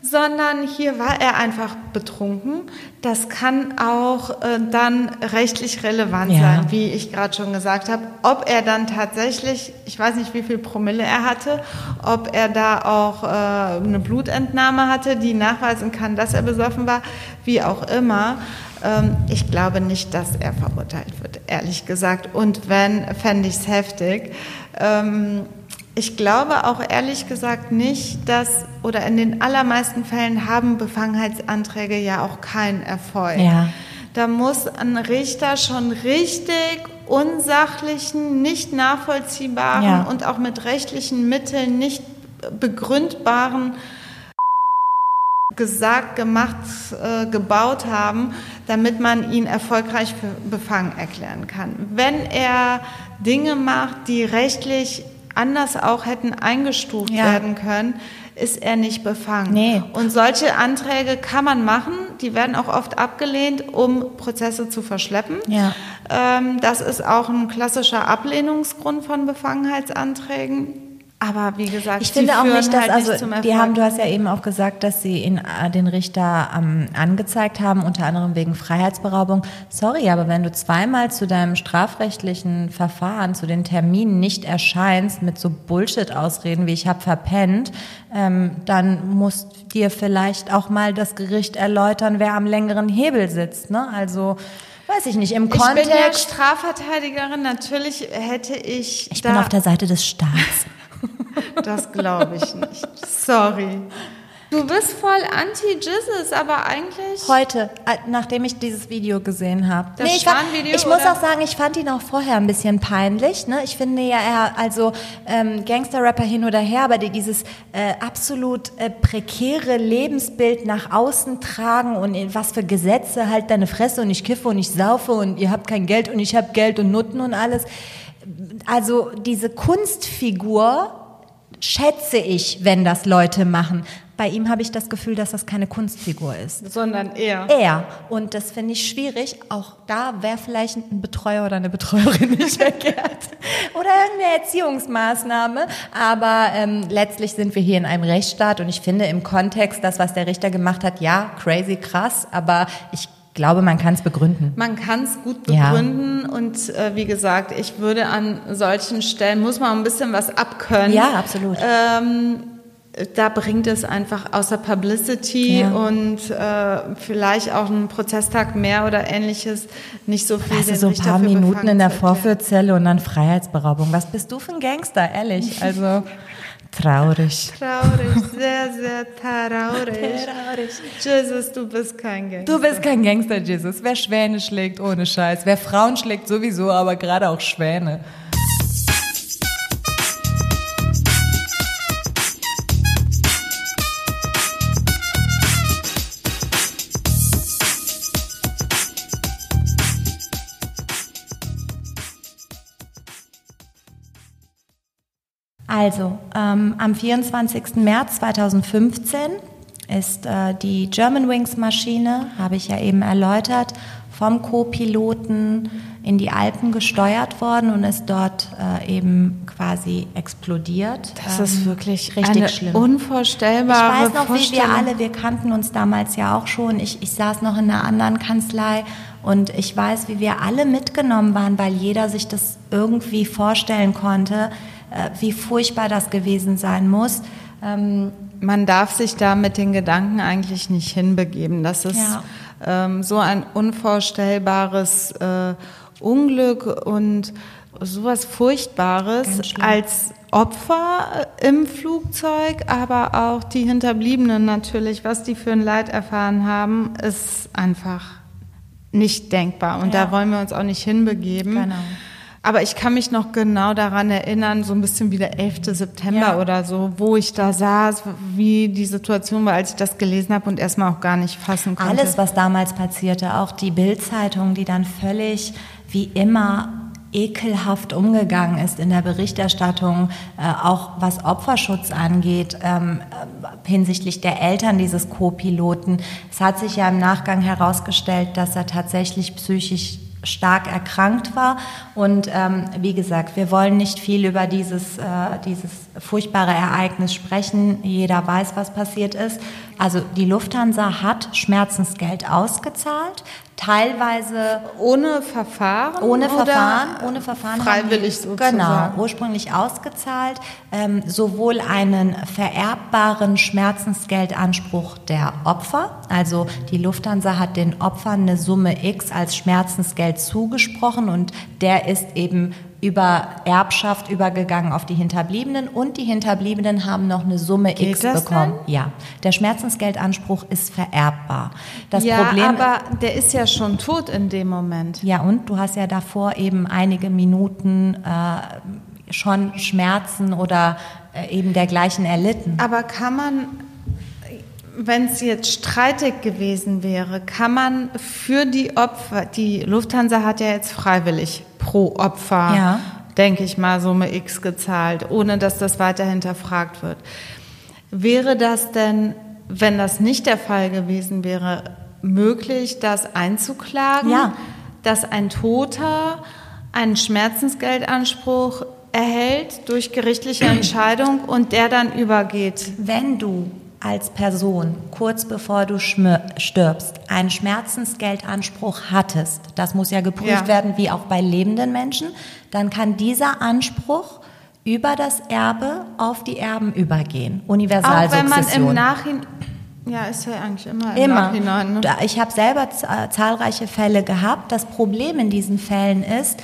Sondern hier war er einfach betrunken. Das kann auch äh, dann rechtlich relevant Ja. sein, wie ich gerade schon gesagt habe. Ob er dann tatsächlich, ich weiß nicht, wie viel Promille er hatte, ob er da auch äh, eine Blutentnahme hatte, die nachweisen kann, dass er besoffen war, wie auch immer. Ähm, ich glaube nicht, dass er verurteilt wird, ehrlich gesagt. Und wenn, fände ich es heftig. Ähm, ich glaube auch ehrlich gesagt nicht, dass, oder in den allermeisten Fällen haben Befangenheitsanträge ja auch keinen Erfolg. Ja. Da muss ein Richter schon richtig unsachlichen, nicht nachvollziehbaren Ja. und auch mit rechtlichen Mitteln nicht begründbaren gesagt, gemacht, äh, gebaut haben, damit man ihn erfolgreich für befangen erklären kann. Wenn er Dinge macht, die rechtlich anders auch hätten eingestuft Ja. werden können, ist er nicht befangen. Nee. Und solche Anträge kann man machen, die werden auch oft abgelehnt, um Prozesse zu verschleppen. Ja. Ähm, das ist auch ein klassischer Ablehnungsgrund von Befangenheitsanträgen. Aber wie gesagt, Ich finde auch nicht, dass, halt also, nicht die haben, du hast ja eben auch gesagt, dass sie ihn, äh, den Richter ähm, angezeigt haben, unter anderem wegen Freiheitsberaubung. Sorry, aber wenn du zweimal zu deinem strafrechtlichen Verfahren, zu den Terminen nicht erscheinst mit so Bullshit-Ausreden wie ich habe verpennt, ähm, dann muss dir vielleicht auch mal das Gericht erläutern, wer am längeren Hebel sitzt. Ne? Also, weiß ich nicht, im ich bin ja Kontext. Strafverteidigerin, natürlich hätte ich, Ich bin auf der Seite des Staats. Das glaube ich nicht. Sorry. Du bist voll anti-Jizzes, aber eigentlich... Heute, äh, nachdem ich dieses Video gesehen habe. Das ich, fand- Schwan-Video, ich muss oder? auch sagen, ich fand ihn auch vorher ein bisschen peinlich. Ne? Ich finde ja, er, also ähm, Gangster-Rapper hin oder her, aber die dieses äh, absolut äh, prekäre Lebensbild nach außen tragen und in was für Gesetze halt deine Fresse und ich kiffe und ich saufe und ihr habt kein Geld und ich habe Geld und Nutten und alles. Also diese Kunstfigur schätze ich, wenn das Leute machen. Bei ihm habe ich das Gefühl, dass das keine Kunstfigur ist. sondern er. Er. Und das finde ich schwierig. Auch da wäre vielleicht ein Betreuer oder eine Betreuerin nicht verkehrt. Oder irgendeine Erziehungsmaßnahme. Aber ähm, letztlich sind wir hier in einem Rechtsstaat und ich finde im Kontext, das, was der Richter gemacht hat, ja, crazy krass, aber ich glaube, man kann es begründen. Man kann es gut Ja. begründen und äh, wie gesagt, ich würde an solchen Stellen, muss man ein bisschen was abkönnen. Ja, absolut. Ähm, da bringt es einfach außer Publicity Ja. und äh, vielleicht auch ein Prozesstag mehr oder ähnliches nicht so viel. Also so ein paar Minuten in der. Vorführzelle und dann Freiheitsberaubung. Was bist du für ein Gangster, ehrlich? Also traurig. Traurig, sehr, sehr traurig. Jesus, du bist kein Gangster. Du bist kein Gangster, Jesus. Wer Schwäne schlägt, ohne Scheiß. Wer Frauen schlägt, sowieso, aber gerade auch Schwäne. Also, ähm, am 24. März 2015 ist äh, die Germanwings-Maschine, habe ich ja eben erläutert, vom Co-Piloten in die Alpen gesteuert worden und ist dort äh, eben quasi explodiert. das Ähm, ist wirklich richtig eine schlimm. unvorstellbare Ich weiß noch, wie wir alle, wir kannten uns damals ja auch schon. Ich, ich saß noch in einer anderen Kanzlei und ich weiß, wie wir alle mitgenommen waren, weil jeder sich das irgendwie vorstellen konnte, wie furchtbar das gewesen sein muss. Ähm, Man darf sich da mit den Gedanken eigentlich nicht hinbegeben. Das ist Ja. ähm, so ein unvorstellbares äh, Unglück und sowas Furchtbares als Opfer äh, im Flugzeug, aber auch die Hinterbliebenen natürlich, was die für ein Leid erfahren haben, ist einfach nicht denkbar. Und Ja. da wollen wir uns auch nicht hinbegeben. Genau. Aber ich kann mich noch genau daran erinnern, so ein bisschen wie der 11. September Ja. oder so, wo ich da saß, wie die Situation war, als ich das gelesen habe und erstmal auch gar nicht fassen konnte. Alles, was damals passierte, auch die Bildzeitung, die dann völlig wie immer ekelhaft umgegangen ist in der Berichterstattung, äh, auch was Opferschutz angeht, ähm, äh, hinsichtlich der Eltern dieses Co-Piloten. Es hat sich ja im Nachgang herausgestellt, dass er tatsächlich psychisch stark erkrankt war. Und ähm, wie gesagt, wir wollen nicht viel über dieses, äh, dieses furchtbare Ereignis sprechen. Jeder weiß, was passiert ist. Also die Lufthansa hat Schmerzensgeld ausgezahlt, teilweise ohne Verfahren? ohne Verfahren, ohne Verfahren. Freiwillig die, sozusagen. Genau, ursprünglich ausgezahlt. Ähm, sowohl einen vererbbaren Schmerzensgeldanspruch der Opfer, also die Lufthansa hat den Opfern eine Summe X als Schmerzensgeld zugesprochen und der ist eben über Erbschaft übergegangen auf die Hinterbliebenen und die Hinterbliebenen haben noch eine Summe Geht X bekommen. denn? Ja, der Schmerzensgeldanspruch ist vererbbar. Das ja, Problem aber der ist ja schon tot in dem Moment. ja, und du hast ja davor eben einige Minuten äh, schon Schmerzen oder äh, eben dergleichen erlitten. Aber kann man, wenn es jetzt streitig gewesen wäre, kann man für die Opfer, die Lufthansa hat ja jetzt freiwillig pro Opfer, Ja. denke ich mal, Summe X gezahlt, ohne dass das weiter hinterfragt wird. Wäre das denn, wenn das nicht der Fall gewesen wäre, möglich, das einzuklagen? Ja. Dass ein Toter einen Schmerzensgeldanspruch erhält durch gerichtliche Entscheidung und der dann übergeht. Wenn du als Person kurz bevor du stirbst einen Schmerzensgeldanspruch hattest, das muss ja geprüft Ja. werden wie auch bei lebenden Menschen, dann kann dieser Anspruch über das Erbe auf die Erben übergehen. Auch wenn man Universalsukzession. im Nachhinein, ja, ist ja eigentlich immer im Immer. Nachhinein. Ne? Ich habe selber äh, zahlreiche Fälle gehabt. Das Problem in diesen Fällen ist,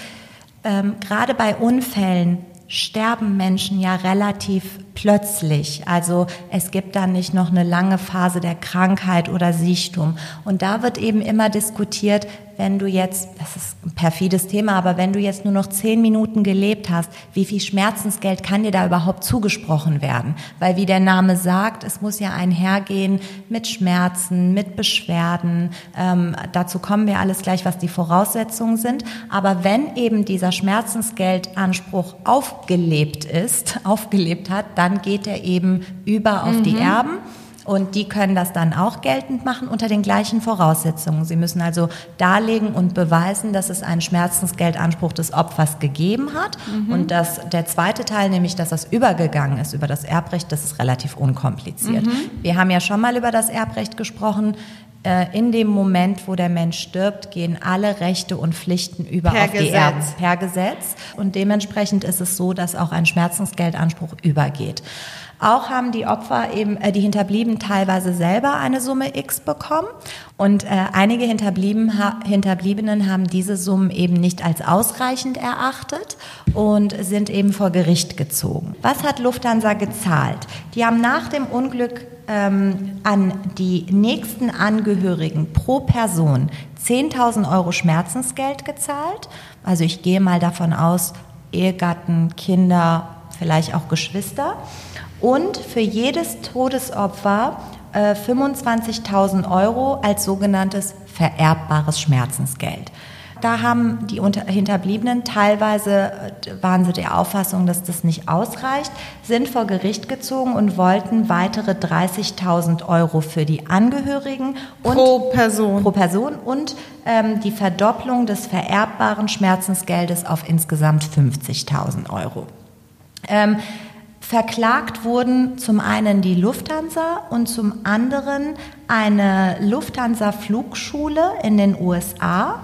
ähm, gerade bei Unfällen sterben Menschen ja relativ plötzlich. Also es gibt dann nicht noch eine lange Phase der Krankheit oder Siechtum. Und da wird eben immer diskutiert, wenn du jetzt, das ist ein perfides Thema, aber wenn du jetzt nur noch zehn Minuten gelebt hast, wie viel Schmerzensgeld kann dir da überhaupt zugesprochen werden? Weil wie der Name sagt, es muss ja einhergehen mit Schmerzen, mit Beschwerden. Ähm, dazu kommen wir alles gleich, was die Voraussetzungen sind. Aber wenn eben dieser Schmerzensgeldanspruch aufgelebt ist, aufgelebt hat, dann geht er eben über auf die Erben. Und die können das dann auch geltend machen unter den gleichen Voraussetzungen. Sie müssen also darlegen und beweisen, dass es einen Schmerzensgeldanspruch des Opfers gegeben hat. Und dass der zweite Teil, nämlich dass das übergegangen ist über das Erbrecht, das ist relativ unkompliziert. Wir haben ja schon mal über das Erbrecht gesprochen. Äh, In dem Moment, wo der Mensch stirbt, gehen alle Rechte und Pflichten über Per auf die Gesetz. Erben per Gesetz. Und dementsprechend ist es so, dass auch ein Schmerzensgeldanspruch übergeht. Auch haben die Opfer eben, äh, die Hinterblieben teilweise selber eine Summe X bekommen. Und äh, einige Hinterblieben, ha, Hinterbliebenen haben diese Summen eben nicht als ausreichend erachtet und sind eben vor Gericht gezogen. Was hat Lufthansa gezahlt? Die haben nach dem Unglück ähm, an die nächsten Angehörigen pro Person 10.000 Euro Schmerzensgeld gezahlt. Also ich gehe mal davon aus, Ehegatten, Kinder, vielleicht auch Geschwister. Und für jedes Todesopfer äh, 25.000 Euro als sogenanntes vererbbares Schmerzensgeld. Da haben die Unter Hinterbliebenen teilweise, äh, waren sie der Auffassung, dass das nicht ausreicht, sind vor Gericht gezogen und wollten weitere 30.000 Euro für die Angehörigen und Pro Person. pro Person und ähm, die Verdopplung des vererbbaren Schmerzensgeldes auf insgesamt 50.000 Euro. Ähm, verklagt wurden zum einen die Lufthansa und zum anderen eine Lufthansa-Flugschule in den USA.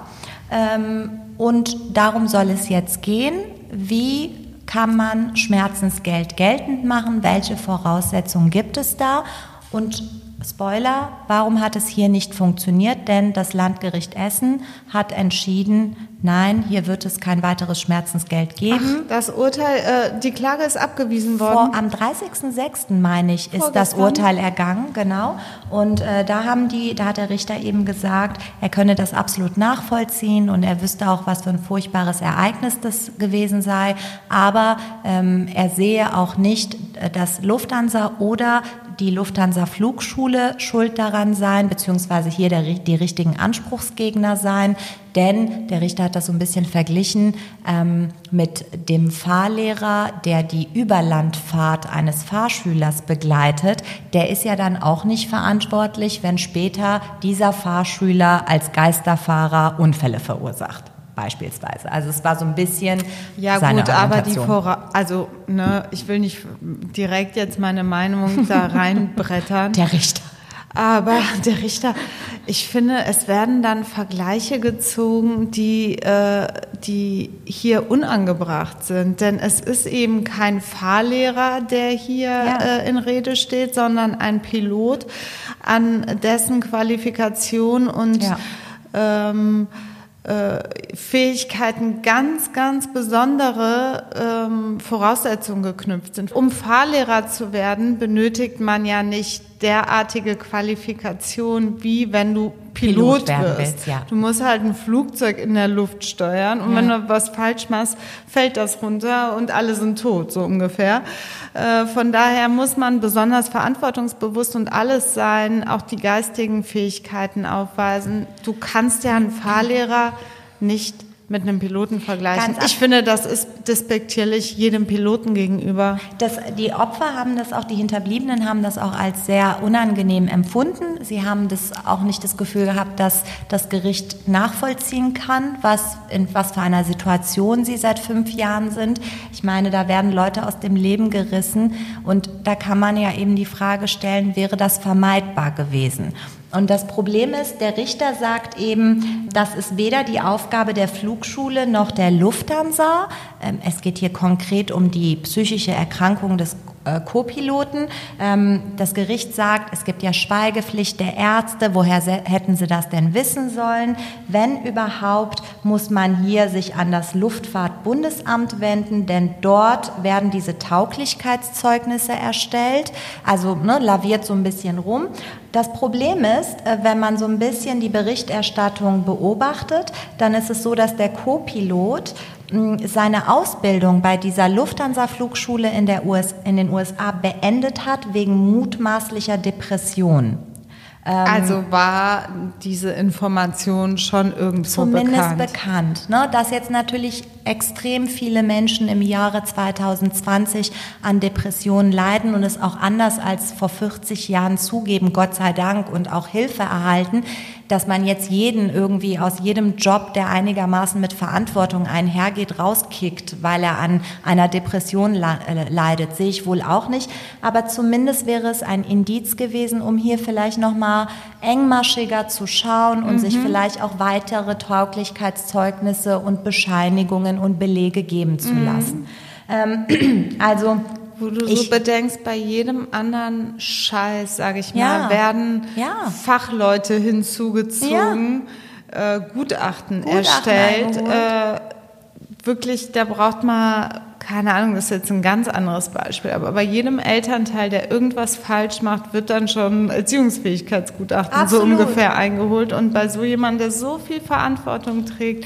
Ähm, und darum soll es jetzt gehen. Wie kann man Schmerzensgeld geltend machen? Welche Voraussetzungen gibt es da? Und Spoiler, warum hat es hier nicht funktioniert? Denn das Landgericht Essen hat entschieden, nein, hier wird es kein weiteres Schmerzensgeld geben. Ach, das Urteil, äh, die Klage ist abgewiesen worden. Vor, am 30.06. meine ich, ist das Urteil ergangen, genau. Und äh, da haben die, da hat der Richter eben gesagt, er könne das absolut nachvollziehen und er wüsste auch, was für ein furchtbares Ereignis das gewesen sei. Aber ähm, er sehe auch nicht, äh, dass Lufthansa oder die Lufthansa Flugschule schuld daran sein, beziehungsweise hier der, die richtigen Anspruchsgegner sein. Denn der Richter hat das so ein bisschen verglichen ähm, mit dem Fahrlehrer, der die Überlandfahrt eines Fahrschülers begleitet. Der ist ja dann auch nicht verantwortlich, wenn später dieser Fahrschüler als Geisterfahrer Unfälle verursacht beispielsweise. Also es war so ein bisschen ja seine gut, aber die Vora also ne, ich will nicht direkt jetzt meine Meinung da reinbrettern. Der Richter. Aber der Richter, ich finde, es werden dann Vergleiche gezogen, die, äh, die hier unangebracht sind. Denn es ist eben kein Fahrlehrer, der hier ja. äh, in Rede steht, sondern ein Pilot, an dessen Qualifikation und ja. ähm, äh, Fähigkeiten ganz, ganz besondere ähm, Voraussetzungen geknüpft sind. Um Fahrlehrer zu werden, benötigt man ja nicht derartige Qualifikation, wie wenn du Pilot, Pilot wirst. Willst, ja. Du musst halt ein Flugzeug in der Luft steuern und ja. wenn du was falsch machst, fällt das runter und alle sind tot, so ungefähr. Äh, von daher muss man besonders verantwortungsbewusst und alles sein, auch die geistigen Fähigkeiten aufweisen. Du kannst ja einen Fahrlehrer nicht mit einem Piloten vergleichen. ich finde, das ist despektierlich jedem Piloten gegenüber. Das, die Opfer haben das auch, die Hinterbliebenen haben das auch als sehr unangenehm empfunden. Sie haben das auch nicht das Gefühl gehabt, dass das Gericht nachvollziehen kann, was, in was für einer Situation sie seit fünf Jahren sind. Ich meine, da werden Leute aus dem Leben gerissen und da kann man ja eben die Frage stellen, wäre das vermeidbar gewesen? Und das Problem ist, der Richter sagt eben, das ist weder die Aufgabe der Flugschule noch der Lufthansa. Ähm, es geht hier konkret um die psychische Erkrankung des äh, Co-Piloten. Ähm, das Gericht sagt, es gibt ja Schweigepflicht der Ärzte. Woher hätten sie das denn wissen sollen? Wenn überhaupt, muss man hier sich an das Luftfahrtbundesamt wenden, denn dort werden diese Tauglichkeitszeugnisse erstellt. Also ne, laviert so ein bisschen rum. Das Problem ist, äh, wenn man so ein bisschen die Berichterstattung beobachtet, dann ist es so, dass der Co-Pilot seine Ausbildung bei dieser Lufthansa-Flugschule in, US, in den USA beendet hat wegen mutmaßlicher Depression. Ähm, also war diese Information schon irgendwo zumindest bekannt? Zumindest bekannt. Ne? Dass jetzt natürlich extrem viele Menschen im Jahre 2020 an Depressionen leiden und es auch anders als vor 40 Jahren zugeben, Gott sei Dank, und auch Hilfe erhalten, dass man jetzt jeden irgendwie aus jedem Job, der einigermaßen mit Verantwortung einhergeht, rauskickt, weil er an einer Depression äh, leidet, sehe ich wohl auch nicht. Aber zumindest wäre es ein Indiz gewesen, um hier vielleicht noch mal engmaschiger zu schauen und mhm. sich vielleicht auch weitere Tauglichkeitszeugnisse und Bescheinigungen und Belege geben zu mhm. lassen. Ähm, also wo du ich, so bedenkst, bei jedem anderen Scheiß, sage ich mal, ja, werden ja. Fachleute hinzugezogen, ja. äh, Gutachten, Gutachten, erstellt. Äh, wirklich, da braucht man, keine Ahnung, das ist jetzt ein ganz anderes Beispiel, aber bei jedem Elternteil, der irgendwas falsch macht, wird dann schon Erziehungsfähigkeitsgutachten Absolut. so ungefähr eingeholt. Und bei so jemandem, der so viel Verantwortung trägt,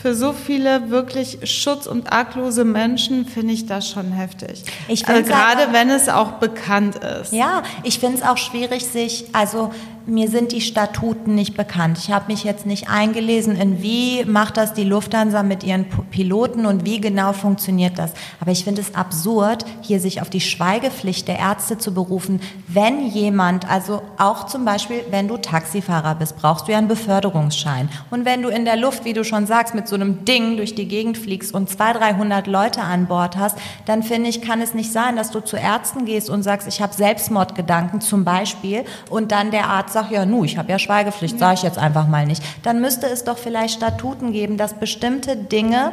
für so viele wirklich schutz- und arglose Menschen finde ich das schon heftig. Ich also gerade wenn es auch bekannt ist. Ja, ich finde es auch schwierig, sich, also mir sind die Statuten nicht bekannt. Ich habe mich jetzt nicht eingelesen, in wie macht das die Lufthansa mit ihren Piloten und wie genau funktioniert das. Aber ich finde es absurd, hier sich auf die Schweigepflicht der Ärzte zu berufen, wenn jemand, also auch zum Beispiel, wenn du Taxifahrer bist, brauchst du ja einen Beförderungsschein. Und wenn du in der Luft, wie du schon sagst, mit so einem Ding durch die Gegend fliegst und 200, 300 Leute an Bord hast, dann finde ich, kann es nicht sein, dass du zu Ärzten gehst und sagst, ich habe Selbstmordgedanken zum Beispiel und dann der Arzt sag ja, nu, ich habe ja Schweigepflicht, sage ich jetzt einfach mal nicht. Dann müsste es doch vielleicht Statuten geben, dass bestimmte Dinge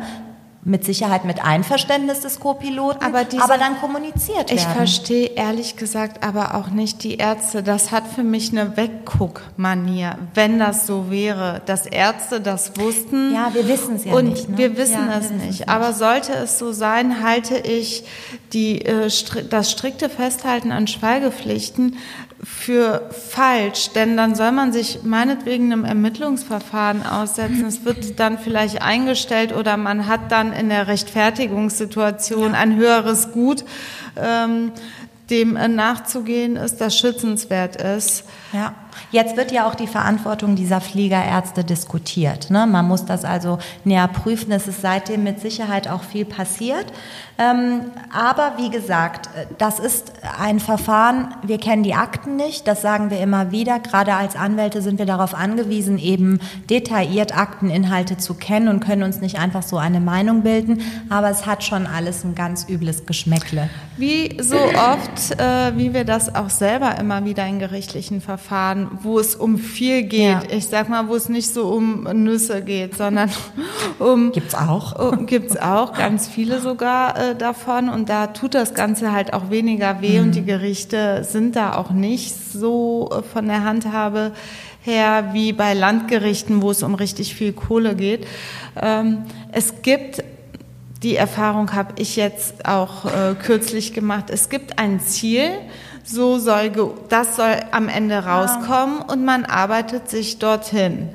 mit Sicherheit mit Einverständnis des Co-Piloten, aber, diese, aber dann kommuniziert werden. Ich verstehe ehrlich gesagt aber auch nicht die Ärzte. Das hat für mich eine Wegguckmanier, wenn das so wäre, dass Ärzte das wussten. Ja, wir wissen es ja und nicht. Ne? wir wissen ja, es wir nicht. nicht. Aber sollte es so sein, halte ich die, äh, das strikte Festhalten an Schweigepflichten für falsch, denn dann soll man sich meinetwegen einem Ermittlungsverfahren aussetzen. Es wird dann vielleicht eingestellt oder man hat dann in der Rechtfertigungssituation ein höheres Gut, ähm, dem nachzugehen ist, das schützenswert ist. Ja. Jetzt wird ja auch die Verantwortung dieser Fliegerärzte diskutiert. Ne? Man muss das also näher prüfen. Es ist seitdem mit Sicherheit auch viel passiert. Ähm, aber wie gesagt, das ist ein Verfahren, wir kennen die Akten nicht, das sagen wir immer wieder. Gerade als Anwälte sind wir darauf angewiesen, eben detailliert Akteninhalte zu kennen und können uns nicht einfach so eine Meinung bilden. Aber es hat schon alles ein ganz übles Geschmäckle. Wie so oft, äh, wie wir das auch selber immer wieder in gerichtlichen Verfahren, wo es um viel geht, ja. ich sag mal, wo es nicht so um Nüsse geht, sondern um... Gibt's auch. Um, gibt's auch, ganz viele sogar äh, davon und da tut das Ganze halt auch weniger weh mhm. und die Gerichte sind da auch nicht so äh, von der Handhabe her wie bei Landgerichten, wo es um richtig viel Kohle geht. Ähm, es gibt die Erfahrung habe ich jetzt auch äh, kürzlich gemacht. Es gibt ein Ziel, so soll das soll am Ende rauskommen und man arbeitet sich dorthin.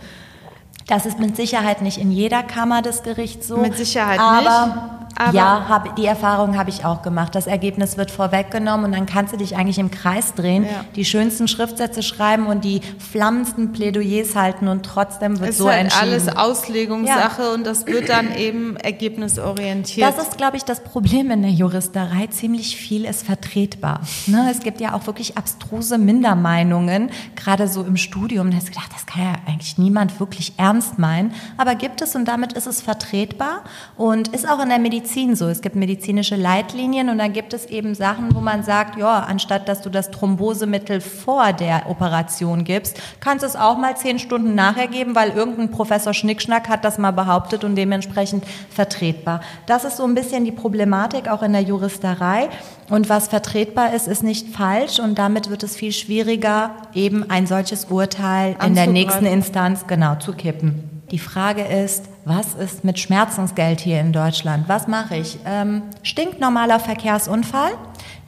Das ist mit Sicherheit nicht in jeder Kammer des Gerichts so. Mit Sicherheit aber nicht. Aber ja, hab, die Erfahrung habe ich auch gemacht. Das Ergebnis wird vorweggenommen und dann kannst du dich eigentlich im Kreis drehen, ja. die schönsten Schriftsätze schreiben und die flammendsten Plädoyers halten und trotzdem wird es so halt entschieden. alles Auslegungssache ja. und das wird dann eben ergebnisorientiert. Das ist, glaube ich, das Problem in der Juristerei. Ziemlich viel ist vertretbar. Ne? Es gibt ja auch wirklich abstruse Mindermeinungen, gerade so im Studium. Da hast du gedacht, das kann ja eigentlich niemand wirklich ernst meinen. Aber gibt es und damit ist es vertretbar und ist auch in der Medizin Medizin so. Es gibt medizinische Leitlinien und dann gibt es eben Sachen, wo man sagt, ja, anstatt dass du das Thrombosemittel vor der Operation gibst, kannst du es auch mal zehn Stunden nachher geben, weil irgendein Professor Schnickschnack hat das mal behauptet und dementsprechend vertretbar. Das ist so ein bisschen die Problematik auch in der Juristerei. Und was vertretbar ist, ist nicht falsch und damit wird es viel schwieriger, eben ein solches Urteil in der nächsten Instanz genau zu kippen. Die Frage ist, was ist mit Schmerzensgeld hier in Deutschland? Was mache ich? Ähm, stinknormaler Verkehrsunfall.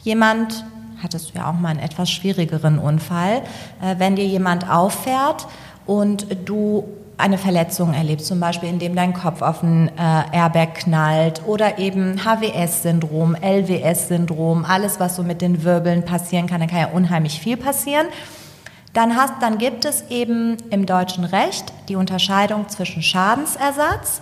Jemand, hattest du ja auch mal einen etwas schwierigeren Unfall, äh, wenn dir jemand auffährt und du eine Verletzung erlebst, zum Beispiel indem dein Kopf auf ein äh, Airbag knallt oder eben HWS-Syndrom, LWS-Syndrom, alles, was so mit den Wirbeln passieren kann, da kann ja unheimlich viel passieren. Dann, hast, dann gibt es eben im deutschen Recht die Unterscheidung zwischen Schadensersatz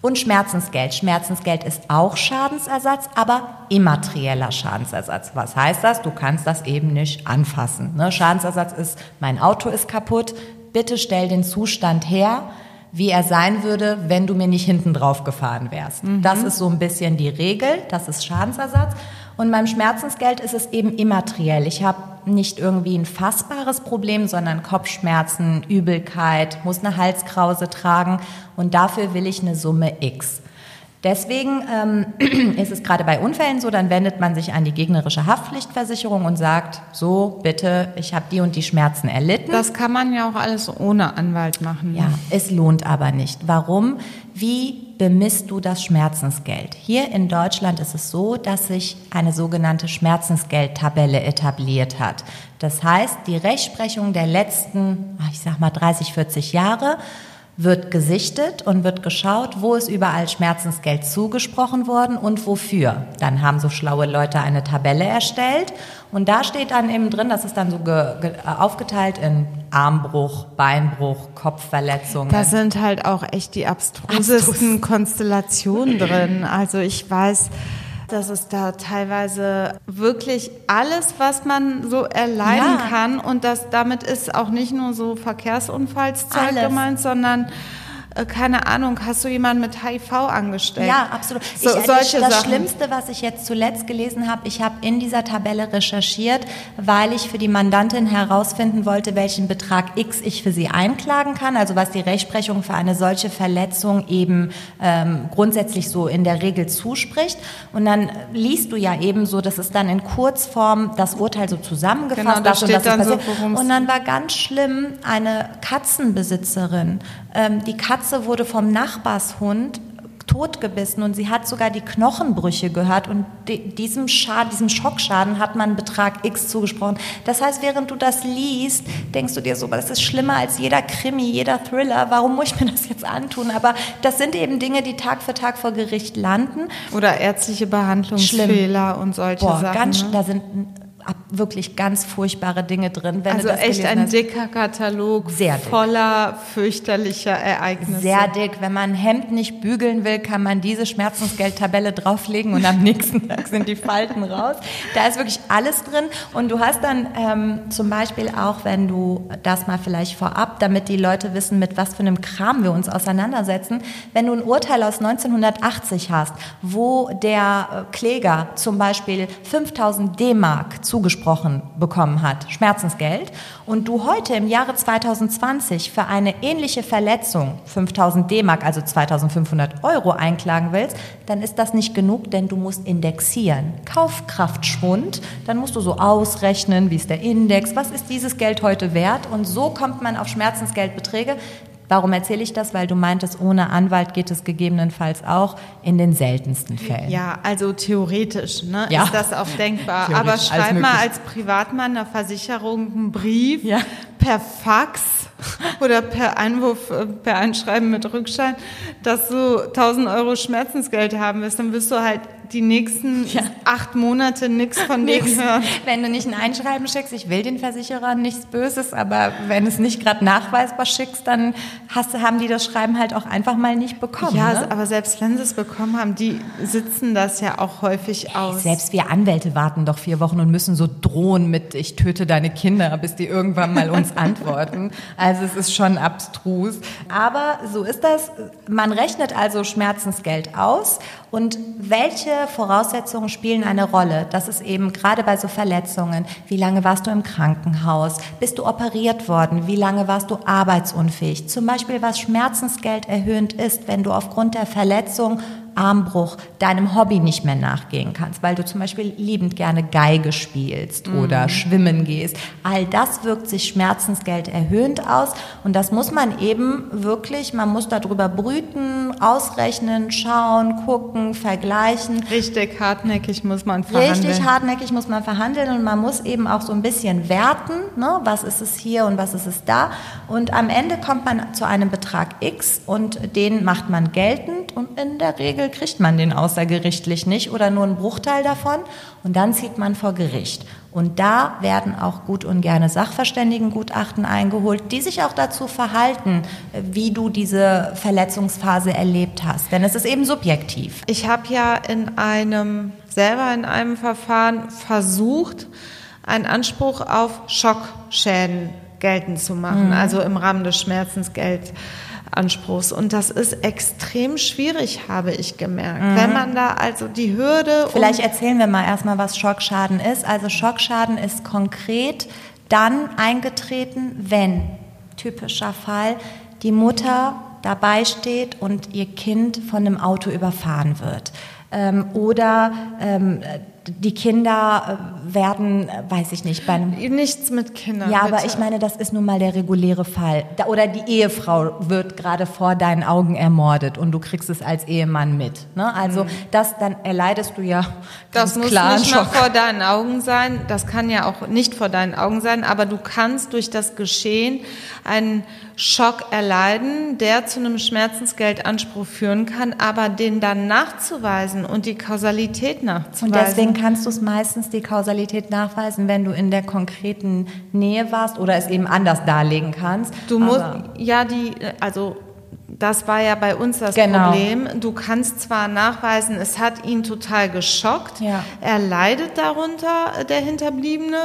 und Schmerzensgeld. Schmerzensgeld ist auch Schadensersatz, aber immaterieller Schadensersatz. Was heißt das? Du kannst das eben nicht anfassen. Ne? Schadensersatz ist, mein Auto ist kaputt, bitte stell den Zustand her, wie er sein würde, wenn du mir nicht hinten drauf gefahren wärst. Mhm. Das ist so ein bisschen die Regel, das ist Schadensersatz. Und beim Schmerzensgeld ist es eben immateriell. Ich habe nicht irgendwie ein fassbares Problem, sondern Kopfschmerzen, Übelkeit, muss eine Halskrause tragen und dafür will ich eine Summe X. Deswegen ähm, ist es gerade bei Unfällen so, dann wendet man sich an die gegnerische Haftpflichtversicherung und sagt, so bitte, ich habe die und die Schmerzen erlitten. Das kann man ja auch alles ohne Anwalt machen. Ja, es lohnt aber nicht. Warum? Wie bemisst du das Schmerzensgeld? Hier in Deutschland ist es so, dass sich eine sogenannte Schmerzensgeldtabelle etabliert hat. Das heißt, die Rechtsprechung der letzten, ich sag mal 30, 40 Jahre wird gesichtet und wird geschaut, wo ist überall Schmerzensgeld zugesprochen worden und wofür. Dann haben so schlaue Leute eine Tabelle erstellt und da steht dann eben drin, das ist dann so aufgeteilt in Armbruch, Beinbruch, Kopfverletzungen. Da sind halt auch echt die abstrusesten Abstrus. Konstellationen drin. Also ich weiß, dass es da teilweise wirklich alles, was man so erleiden ja. kann und das damit ist auch nicht nur so Verkehrsunfallszeug gemeint, sondern äh, keine Ahnung, hast du jemanden mit HIV angestellt? Ja, absolut. So, ich, solche das Sachen. Schlimmste, was ich jetzt zuletzt gelesen habe, ich habe in dieser Tabelle recherchiert, weil ich für die Mandantin herausfinden wollte, welchen Betrag X ich für sie einklagen kann, also was die Rechtsprechung für eine solche Verletzung eben ähm, grundsätzlich so in der Regel zuspricht. Und dann liest du ja eben so, dass es dann in Kurzform das Urteil so zusammengefasst Genau, da steht dann so, Und dann war ganz schlimm eine Katzenbesitzerin. Ähm, die Katze wurde vom Nachbarshund totgebissen und sie hat sogar die Knochenbrüche gehört und di- diesem diesem Schockschaden hat man Betrag X zugesprochen. Das heißt, während du das liest, denkst du dir so, das ist schlimmer als jeder Krimi, jeder Thriller, warum muss ich mir das jetzt antun? Aber das sind eben Dinge, die Tag für Tag vor Gericht landen. Oder ärztliche Behandlungsfehler und solche Boah, Sachen. ganz, ne? da sind wirklich ganz furchtbare Dinge drin. Wenn Also echt ein hast. dicker Katalog Sehr dick. voller fürchterlicher Ereignisse. Sehr dick. Wenn man ein Hemd nicht bügeln will, kann man diese Schmerzensgeldtabelle drauflegen und am nächsten Tag sind die Falten raus. Da ist wirklich alles drin. Und du hast dann ähm, zum Beispiel auch, wenn du das mal vielleicht vorab, damit die Leute wissen, mit was für einem Kram wir uns auseinandersetzen, wenn du ein Urteil aus 1980 hast, wo der äh, Kläger zum Beispiel 5000 D-Mark zugesprochen bekommen hat, Schmerzensgeld, und du heute im Jahre 2020 für eine ähnliche Verletzung 5000 D-Mark, also 2500 Euro einklagen willst, dann ist das nicht genug, denn du musst indexieren. Kaufkraftschwund, dann musst du so ausrechnen, wie ist der Index, was ist dieses Geld heute wert und so kommt man auf Schmerzensgeldbeträge. Warum erzähle ich das? Weil du meintest, ohne Anwalt geht es gegebenenfalls auch in den seltensten Fällen. Ja, also theoretisch ne, Ja. ist das auch denkbar. Aber schreib mal als Privatmann einer Versicherung einen Brief Ja. per Fax oder per Einwurf, äh, per Einschreiben mit Rückschein, dass du 1000 Euro Schmerzensgeld haben wirst. Dann wirst du halt die nächsten acht Monate nichts von denen Nix. hören. Wenn du nicht ein Einschreiben schickst, ich will den Versicherern nichts Böses, aber wenn es nicht gerade nachweisbar schickst, dann hast, haben die das Schreiben halt auch einfach mal nicht bekommen. Ja, ne? aber selbst wenn sie es bekommen haben, die sitzen das ja auch häufig aus. Selbst wir Anwälte warten doch vier Wochen und müssen so drohen mit, ich töte deine Kinder, bis die irgendwann mal uns antworten. Also es ist schon abstrus. Aber so ist das. Man rechnet also Schmerzensgeld aus. Und welche Voraussetzungen spielen eine Rolle? Das ist eben gerade bei so Verletzungen. Wie lange warst du im Krankenhaus? Bist du operiert worden? Wie lange warst du arbeitsunfähig? Zum Beispiel, was Schmerzensgeld erhöhend ist, wenn du aufgrund der Verletzung Armbruch deinem Hobby nicht mehr nachgehen kannst, weil du zum Beispiel liebend gerne Geige spielst oder schwimmen gehst. All das wirkt sich Schmerzensgeld erhöhend aus und das muss man eben wirklich, man muss darüber brüten, ausrechnen, schauen, gucken, vergleichen. Richtig hartnäckig muss man verhandeln. Richtig hartnäckig muss man verhandeln und man muss eben auch so ein bisschen werten, ne? was ist es hier und was ist es da. Und am Ende kommt man zu einem Betrag X und den macht man geltend und in der Regel kriegt man den außergerichtlich nicht oder nur einen Bruchteil davon und dann zieht man vor Gericht. Und da werden auch gut und gerne Sachverständigengutachten eingeholt, die sich auch dazu verhalten, wie du diese Verletzungsphase erlebt hast. Denn es ist eben subjektiv. Ich habe ja in einem, selber in einem Verfahren versucht, einen Anspruch auf Schockschäden geltend zu machen, also im Rahmen des Schmerzensgeldανspruchs. Und das ist extrem schwierig, habe ich gemerkt. Wenn man da also die Hürde. Vielleicht erzählen wir mal erstmal, was Schockschaden ist. Also Schockschaden ist konkret dann eingetreten, wenn, typischer Fall, die Mutter dabei steht und ihr Kind von einem Auto überfahren wird. Ähm, oder ähm, die Kinder äh, werden, äh, weiß ich nicht, bei einem Nichts mit Kindern. ja, aber bitte. ich meine, das ist nun mal der reguläre Fall. Da, oder die Ehefrau wird gerade vor deinen Augen ermordet und du kriegst es als Ehemann mit. Ne? Also das, dann erleidest du ja Mhm. Das muss klar nicht mal vor deinen Augen sein. Das kann ja auch nicht vor deinen Augen sein, aber du kannst durch das Geschehen einen Schock erleiden, der zu einem Schmerzensgeldanspruch führen kann, aber den dann nachzuweisen und die Kausalität nachzuweisen. Und deswegen kannst du es meistens die Kausalität nachweisen, wenn du in der konkreten Nähe warst oder es eben anders darlegen kannst. Du musst, Aber- ja, die, also, das war ja bei uns das Genau. Problem. Du kannst zwar nachweisen, es hat ihn total geschockt. Ja. Er leidet darunter, der Hinterbliebene.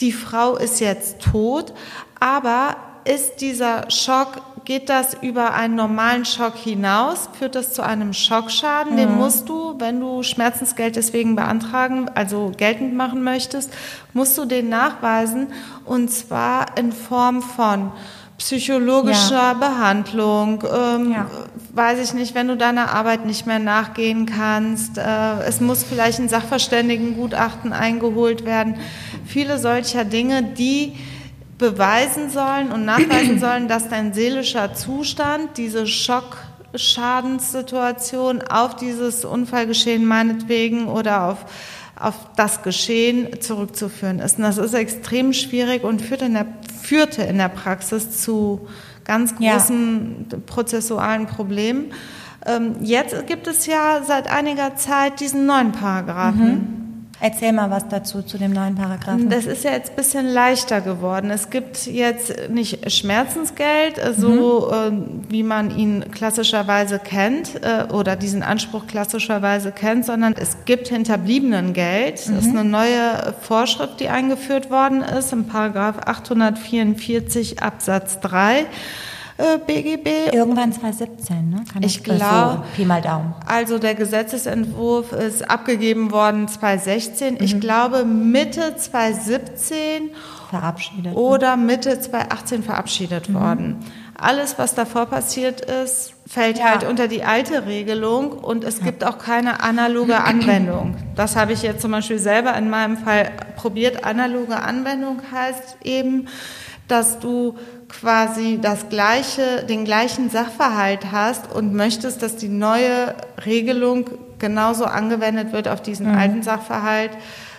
Die Frau ist jetzt tot. Aber ist dieser Schock geht das über einen normalen Schock hinaus, führt das zu einem Schockschaden. Den musst du, wenn du Schmerzensgeld deswegen beantragen, also geltend machen möchtest, musst du den nachweisen und zwar in Form von psychologischer Ja. Behandlung, ähm, Ja. weiß ich nicht, wenn du deiner Arbeit nicht mehr nachgehen kannst. Äh, es muss vielleicht ein Sachverständigengutachten eingeholt werden. Viele solcher Dinge, die beweisen sollen und nachweisen sollen, dass dein seelischer Zustand, diese Schockschadenssituation auf dieses Unfallgeschehen meinetwegen oder auf auf das Geschehen zurückzuführen ist. Und das ist extrem schwierig und führt in der, führte in der Praxis zu ganz Ja. großen prozessualen Problemen. Ähm, jetzt gibt es ja seit einiger Zeit diesen neuen Paragraphen. Erzähl mal was dazu zu dem neuen Paragraphen. Das ist ja jetzt ein bisschen leichter geworden. Es gibt jetzt nicht Schmerzensgeld, äh, so äh, wie man ihn klassischerweise kennt äh, oder diesen Anspruch klassischerweise kennt, sondern es gibt Hinterbliebenengeld. Das ist eine neue Vorschrift, die eingeführt worden ist im Paragraph 844 Absatz 3 äh, BGB. Irgendwann 2017, ne? Kann Ich das- glaub- So, Pi mal Daumen. Also der Gesetzesentwurf ist abgegeben worden 2016. Ich glaube Mitte 2017 Verabschiedet. oder Mitte 2018 verabschiedet worden. Alles, was davor passiert ist, fällt Ja. halt unter die alte Regelung und es gibt auch keine analoge Anwendung. Das habe ich jetzt zum Beispiel selber in meinem Fall probiert. Analoge Anwendung heißt eben, dass du quasi das gleiche, den gleichen Sachverhalt hast und möchtest, dass die neue Regelung genauso angewendet wird auf diesen alten Sachverhalt.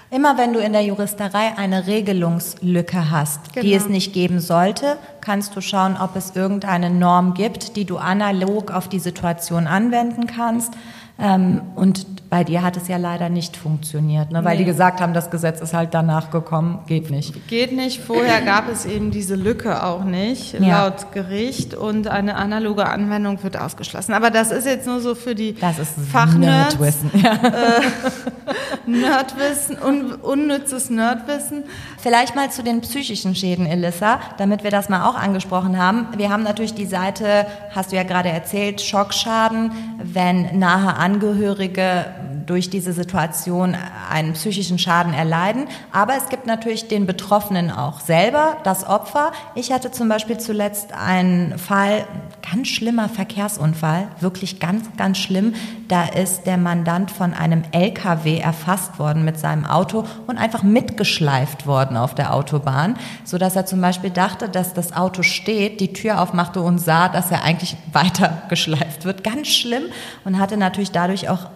Immer wenn du in der Juristerei eine Regelungslücke hast, die Genau. es nicht geben sollte, kannst du schauen, ob es irgendeine Norm gibt, die du analog auf die Situation anwenden kannst. Ähm, und bei dir hat es ja leider nicht funktioniert, ne? weil Nee. die gesagt haben, das Gesetz ist halt danach gekommen, geht nicht. Geht nicht. Vorher gab es eben diese Lücke auch nicht, Ja. laut Gericht. Und eine analoge Anwendung wird ausgeschlossen. Aber das ist jetzt nur so für die Das ist Fachnerds. Nerdwissen. Ja. Nerdwissen, un unnützes Nerdwissen. Vielleicht mal zu den psychischen Schäden, Elissa, damit wir das mal auch angesprochen haben. Wir haben natürlich die Seite, hast du ja gerade erzählt, Schockschaden, wenn nahe Angehörige durch diese Situation einen psychischen Schaden erleiden. Aber es gibt natürlich den Betroffenen auch selber, das Opfer. Ich hatte zum Beispiel zuletzt einen Fall, ganz schlimmer Verkehrsunfall, wirklich ganz, ganz schlimm. Da ist der Mandant von einem LKW erfasst worden mit seinem Auto und einfach mitgeschleift worden auf der Autobahn, so dass er zum Beispiel dachte, dass das Auto steht, die Tür aufmachte und sah, dass er eigentlich weiter geschleift wird. Ganz schlimm und hatte natürlich dadurch auch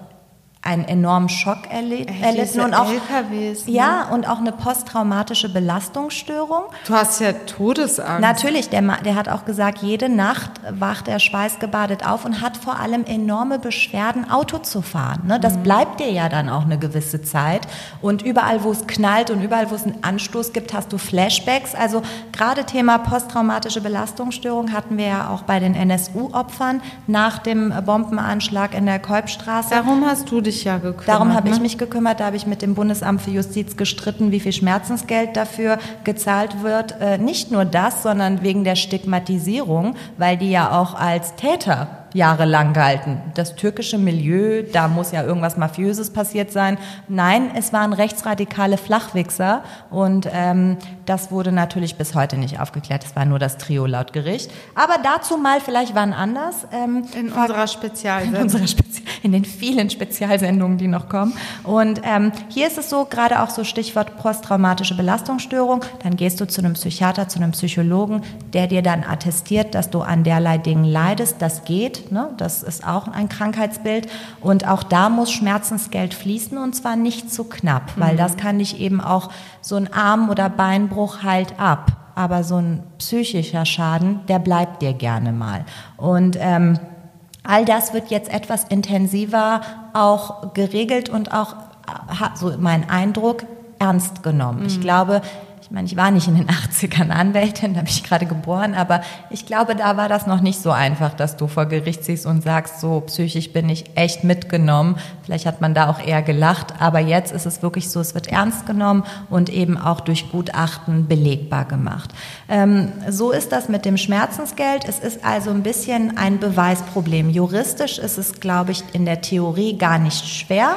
einen enormen Schock Ey, erlitten und auch LKWs, ne? ja und auch eine posttraumatische Belastungsstörung. Du hast ja Todesangst. Natürlich, der, der hat auch gesagt, jede Nacht wacht er schweißgebadet auf und hat vor allem enorme Beschwerden, Auto zu fahren. Ne? Das bleibt dir ja dann auch eine gewisse Zeit. Und überall, wo es knallt und überall, wo es einen Anstoß gibt, hast du Flashbacks. Also gerade Thema posttraumatische Belastungsstörung hatten wir ja auch bei den NSU-Opfern nach dem Bombenanschlag in der Kolbstraße. Darum hast du dich ja gekümmert. Darum habe ich ne? mich gekümmert, da habe ich mit dem Bundesamt für Justiz gestritten, wie viel Schmerzensgeld dafür gezahlt wird. Äh, nicht nur das, sondern wegen der Stigmatisierung, weil die ja auch als Täter jahrelang galten. Das türkische Milieu, da muss ja irgendwas Mafiöses passiert sein. Nein, es waren rechtsradikale Flachwichser und ähm, das wurde natürlich bis heute nicht aufgeklärt. Es war nur das Trio laut Gericht. Aber dazu mal vielleicht wann anders. Ähm, In unserer in Spezialsendung. unserer Spezi in den vielen Spezialsendungen, die noch kommen. Und ähm, hier ist es so, gerade auch so Stichwort posttraumatische Belastungsstörung, dann gehst du zu einem Psychiater, zu einem Psychologen, der dir dann attestiert, dass du an derlei Dingen leidest. Das geht, ne? das ist auch ein Krankheitsbild. Und auch da muss Schmerzensgeld fließen und zwar nicht zu knapp, weil das kann dich eben auch so ein Arm- oder Beinbruch halt ab. Aber so ein psychischer Schaden, der bleibt dir gerne mal. Und ähm, All das wird jetzt etwas intensiver auch geregelt und auch, äh, so mein Eindruck, ernst genommen. Ich glaube, ich meine, ich war nicht in den 80ern Anwältin, da bin ich gerade geboren, aber ich glaube, da war das noch nicht so einfach, dass du vor Gericht siehst und sagst, so psychisch bin ich echt mitgenommen. Vielleicht hat man da auch eher gelacht, aber jetzt ist es wirklich so, es wird ernst genommen und eben auch durch Gutachten belegbar gemacht. Ähm, so ist das mit dem Schmerzensgeld. Es ist also ein bisschen ein Beweisproblem. Juristisch ist es, glaube ich, in der Theorie gar nicht schwer.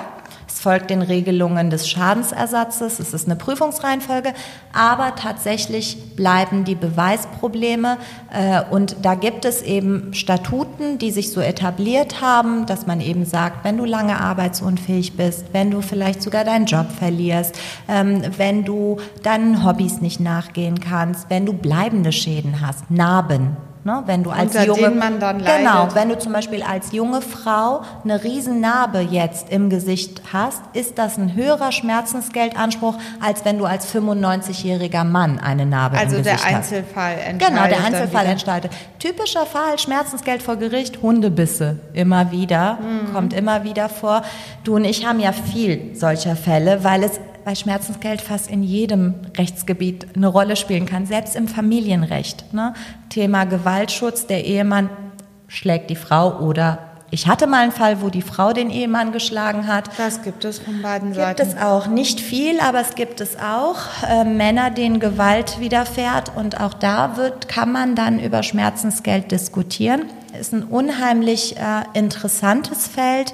Folgt den Regelungen des Schadensersatzes, es ist eine Prüfungsreihenfolge, aber tatsächlich bleiben die Beweisprobleme äh, und da gibt es eben Statuten, die sich so etabliert haben, dass man eben sagt, wenn du lange arbeitsunfähig bist, wenn du vielleicht sogar deinen Job verlierst, ähm, wenn du deinen Hobbys nicht nachgehen kannst, wenn du bleibende Schäden hast, Narben, Ne? Wenn du als Unter junge, man dann leidet. genau, wenn du zum Beispiel als junge Frau eine Riesennarbe jetzt im Gesicht hast, ist das ein höherer Schmerzensgeldanspruch, als wenn du als 95-jähriger Mann eine Narbe Also im der Gesicht hast. Einzelfall entscheidet. Genau, der Einzelfall entscheidet. Typischer Fall, Schmerzensgeld vor Gericht, Hundebisse. Immer wieder, Mhm. kommt immer wieder vor. Du und ich haben ja viel solcher Fälle, weil es bei Schmerzensgeld fast in jedem Rechtsgebiet eine Rolle spielen kann, selbst im Familienrecht. Ne? Thema Gewaltschutz, der Ehemann schlägt die Frau oder ich hatte mal einen Fall, wo die Frau den Ehemann geschlagen hat. Das gibt es von beiden Gibt Seiten. es auch. Nicht viel, aber es gibt es auch. Äh, Männer, denen Gewalt widerfährt. Und auch da wird, kann man dann über Schmerzensgeld diskutieren. Ist ein unheimlich äh, interessantes Feld.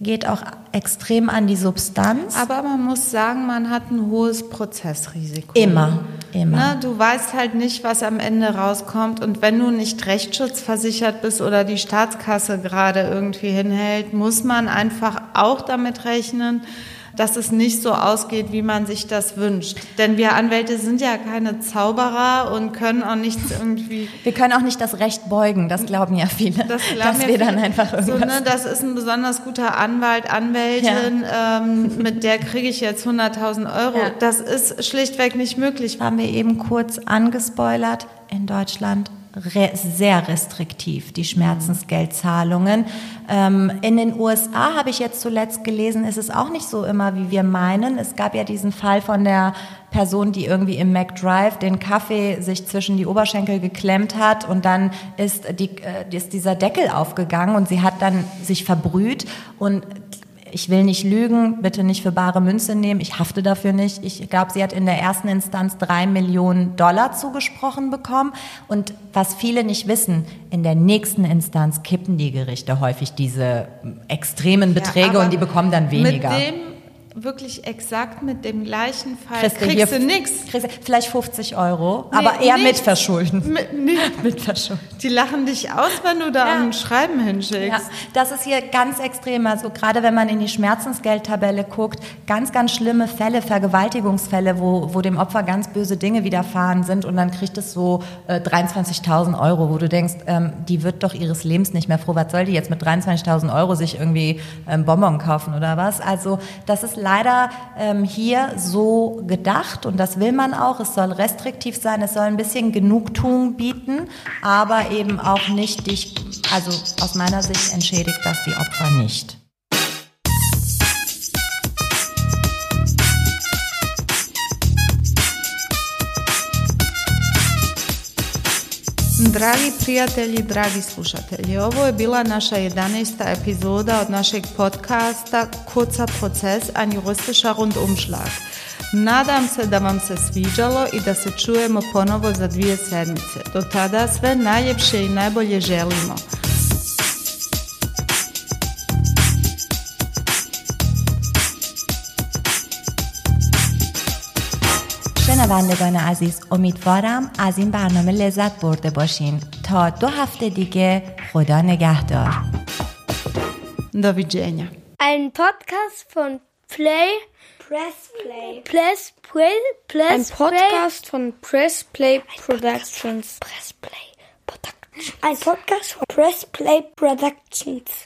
Geht auch extrem an die Substanz. Aber man muss sagen, man hat ein hohes Prozessrisiko. Immer, immer. Ne, du weißt halt nicht, was am Ende rauskommt. Und wenn du nicht rechtsschutzversichert bist oder die Staatskasse gerade irgendwie hinhält, muss man einfach auch damit rechnen, dass es nicht so ausgeht, wie man sich das wünscht. Denn wir Anwälte sind ja keine Zauberer und können auch nichts irgendwie Wir können auch nicht das Recht beugen, das glauben ja viele. Das glauben dass ja wir dann viele. einfach so, irgendwas ne, Das ist ein besonders guter Anwalt, Anwältin, ähm, mit der kriege ich jetzt 100.000 Euro. Ja. Das ist schlichtweg nicht möglich. haben wir eben kurz angespoilert, in Deutschland re sehr restriktiv, die Schmerzensgeldzahlungen. Ähm, in den USA habe ich jetzt zuletzt gelesen, ist es auch nicht so immer, wie wir meinen. Es gab ja diesen Fall von der Person, die irgendwie im McDrive den Kaffee sich zwischen die Oberschenkel geklemmt hat und dann ist, die, äh, ist dieser Deckel aufgegangen und sie hat dann sich verbrüht und ich will nicht lügen, bitte nicht für bare Münze nehmen, ich hafte dafür nicht. Ich glaube, sie hat in der ersten Instanz drei Millionen Dollar zugesprochen bekommen. Und was viele nicht wissen, in der nächsten Instanz kippen die Gerichte häufig diese extremen Beträge aber und die bekommen dann weniger. Mit dem, wirklich exakt mit dem gleichen Fall, Kriegst du kriegst, du nichts. Kriegst vielleicht 50 Euro, Nee, aber eher mit. Verschulden. Mit, nee, Mit Verschulden. die lachen dich aus, wenn du da Ja. ein Schreiben hinschickst. Ja, das ist hier ganz extrem. Also gerade wenn man in die Schmerzensgeldtabelle guckt, ganz, ganz schlimme Fälle, Vergewaltigungsfälle, wo, wo dem Opfer ganz böse Dinge widerfahren sind und dann kriegt es so äh, 23.000 Euro, wo du denkst, ähm, die wird doch ihres Lebens nicht mehr froh. Was soll die jetzt mit 23.000 Euro sich irgendwie ähm, Bonbon kaufen oder was? Also das ist leider ähm, hier so gedacht und das will man auch. Es soll restriktiv sein, es soll ein bisschen Genugtuung bieten, aber eben auch nicht dich, also aus meiner Sicht entschädigt das die Opfer nicht. Dragi prijatelji, dragi slušatelji, ovo je bila naša 11. epizoda od našeg podcasta Kurzer Prozess, ein juristischer Rundumschlag. Nadam se da vam se sviđalo i da se čujemo ponovo za dvije sedmice. Do tada sve najljepše i najbolje želimo. شنوندگان عزیز امیدوارم از این برنامه لذت برده باشین. تا دو هفته دیگه خدا نگهدار. دویجینیا این پادکست فون پلی پرس پلی پرس پلی این پادکست فون پرس پلی پروڈکشنز پرس پلی پروڈکشنز این پادکست فون پرس پلی پروڈکشنز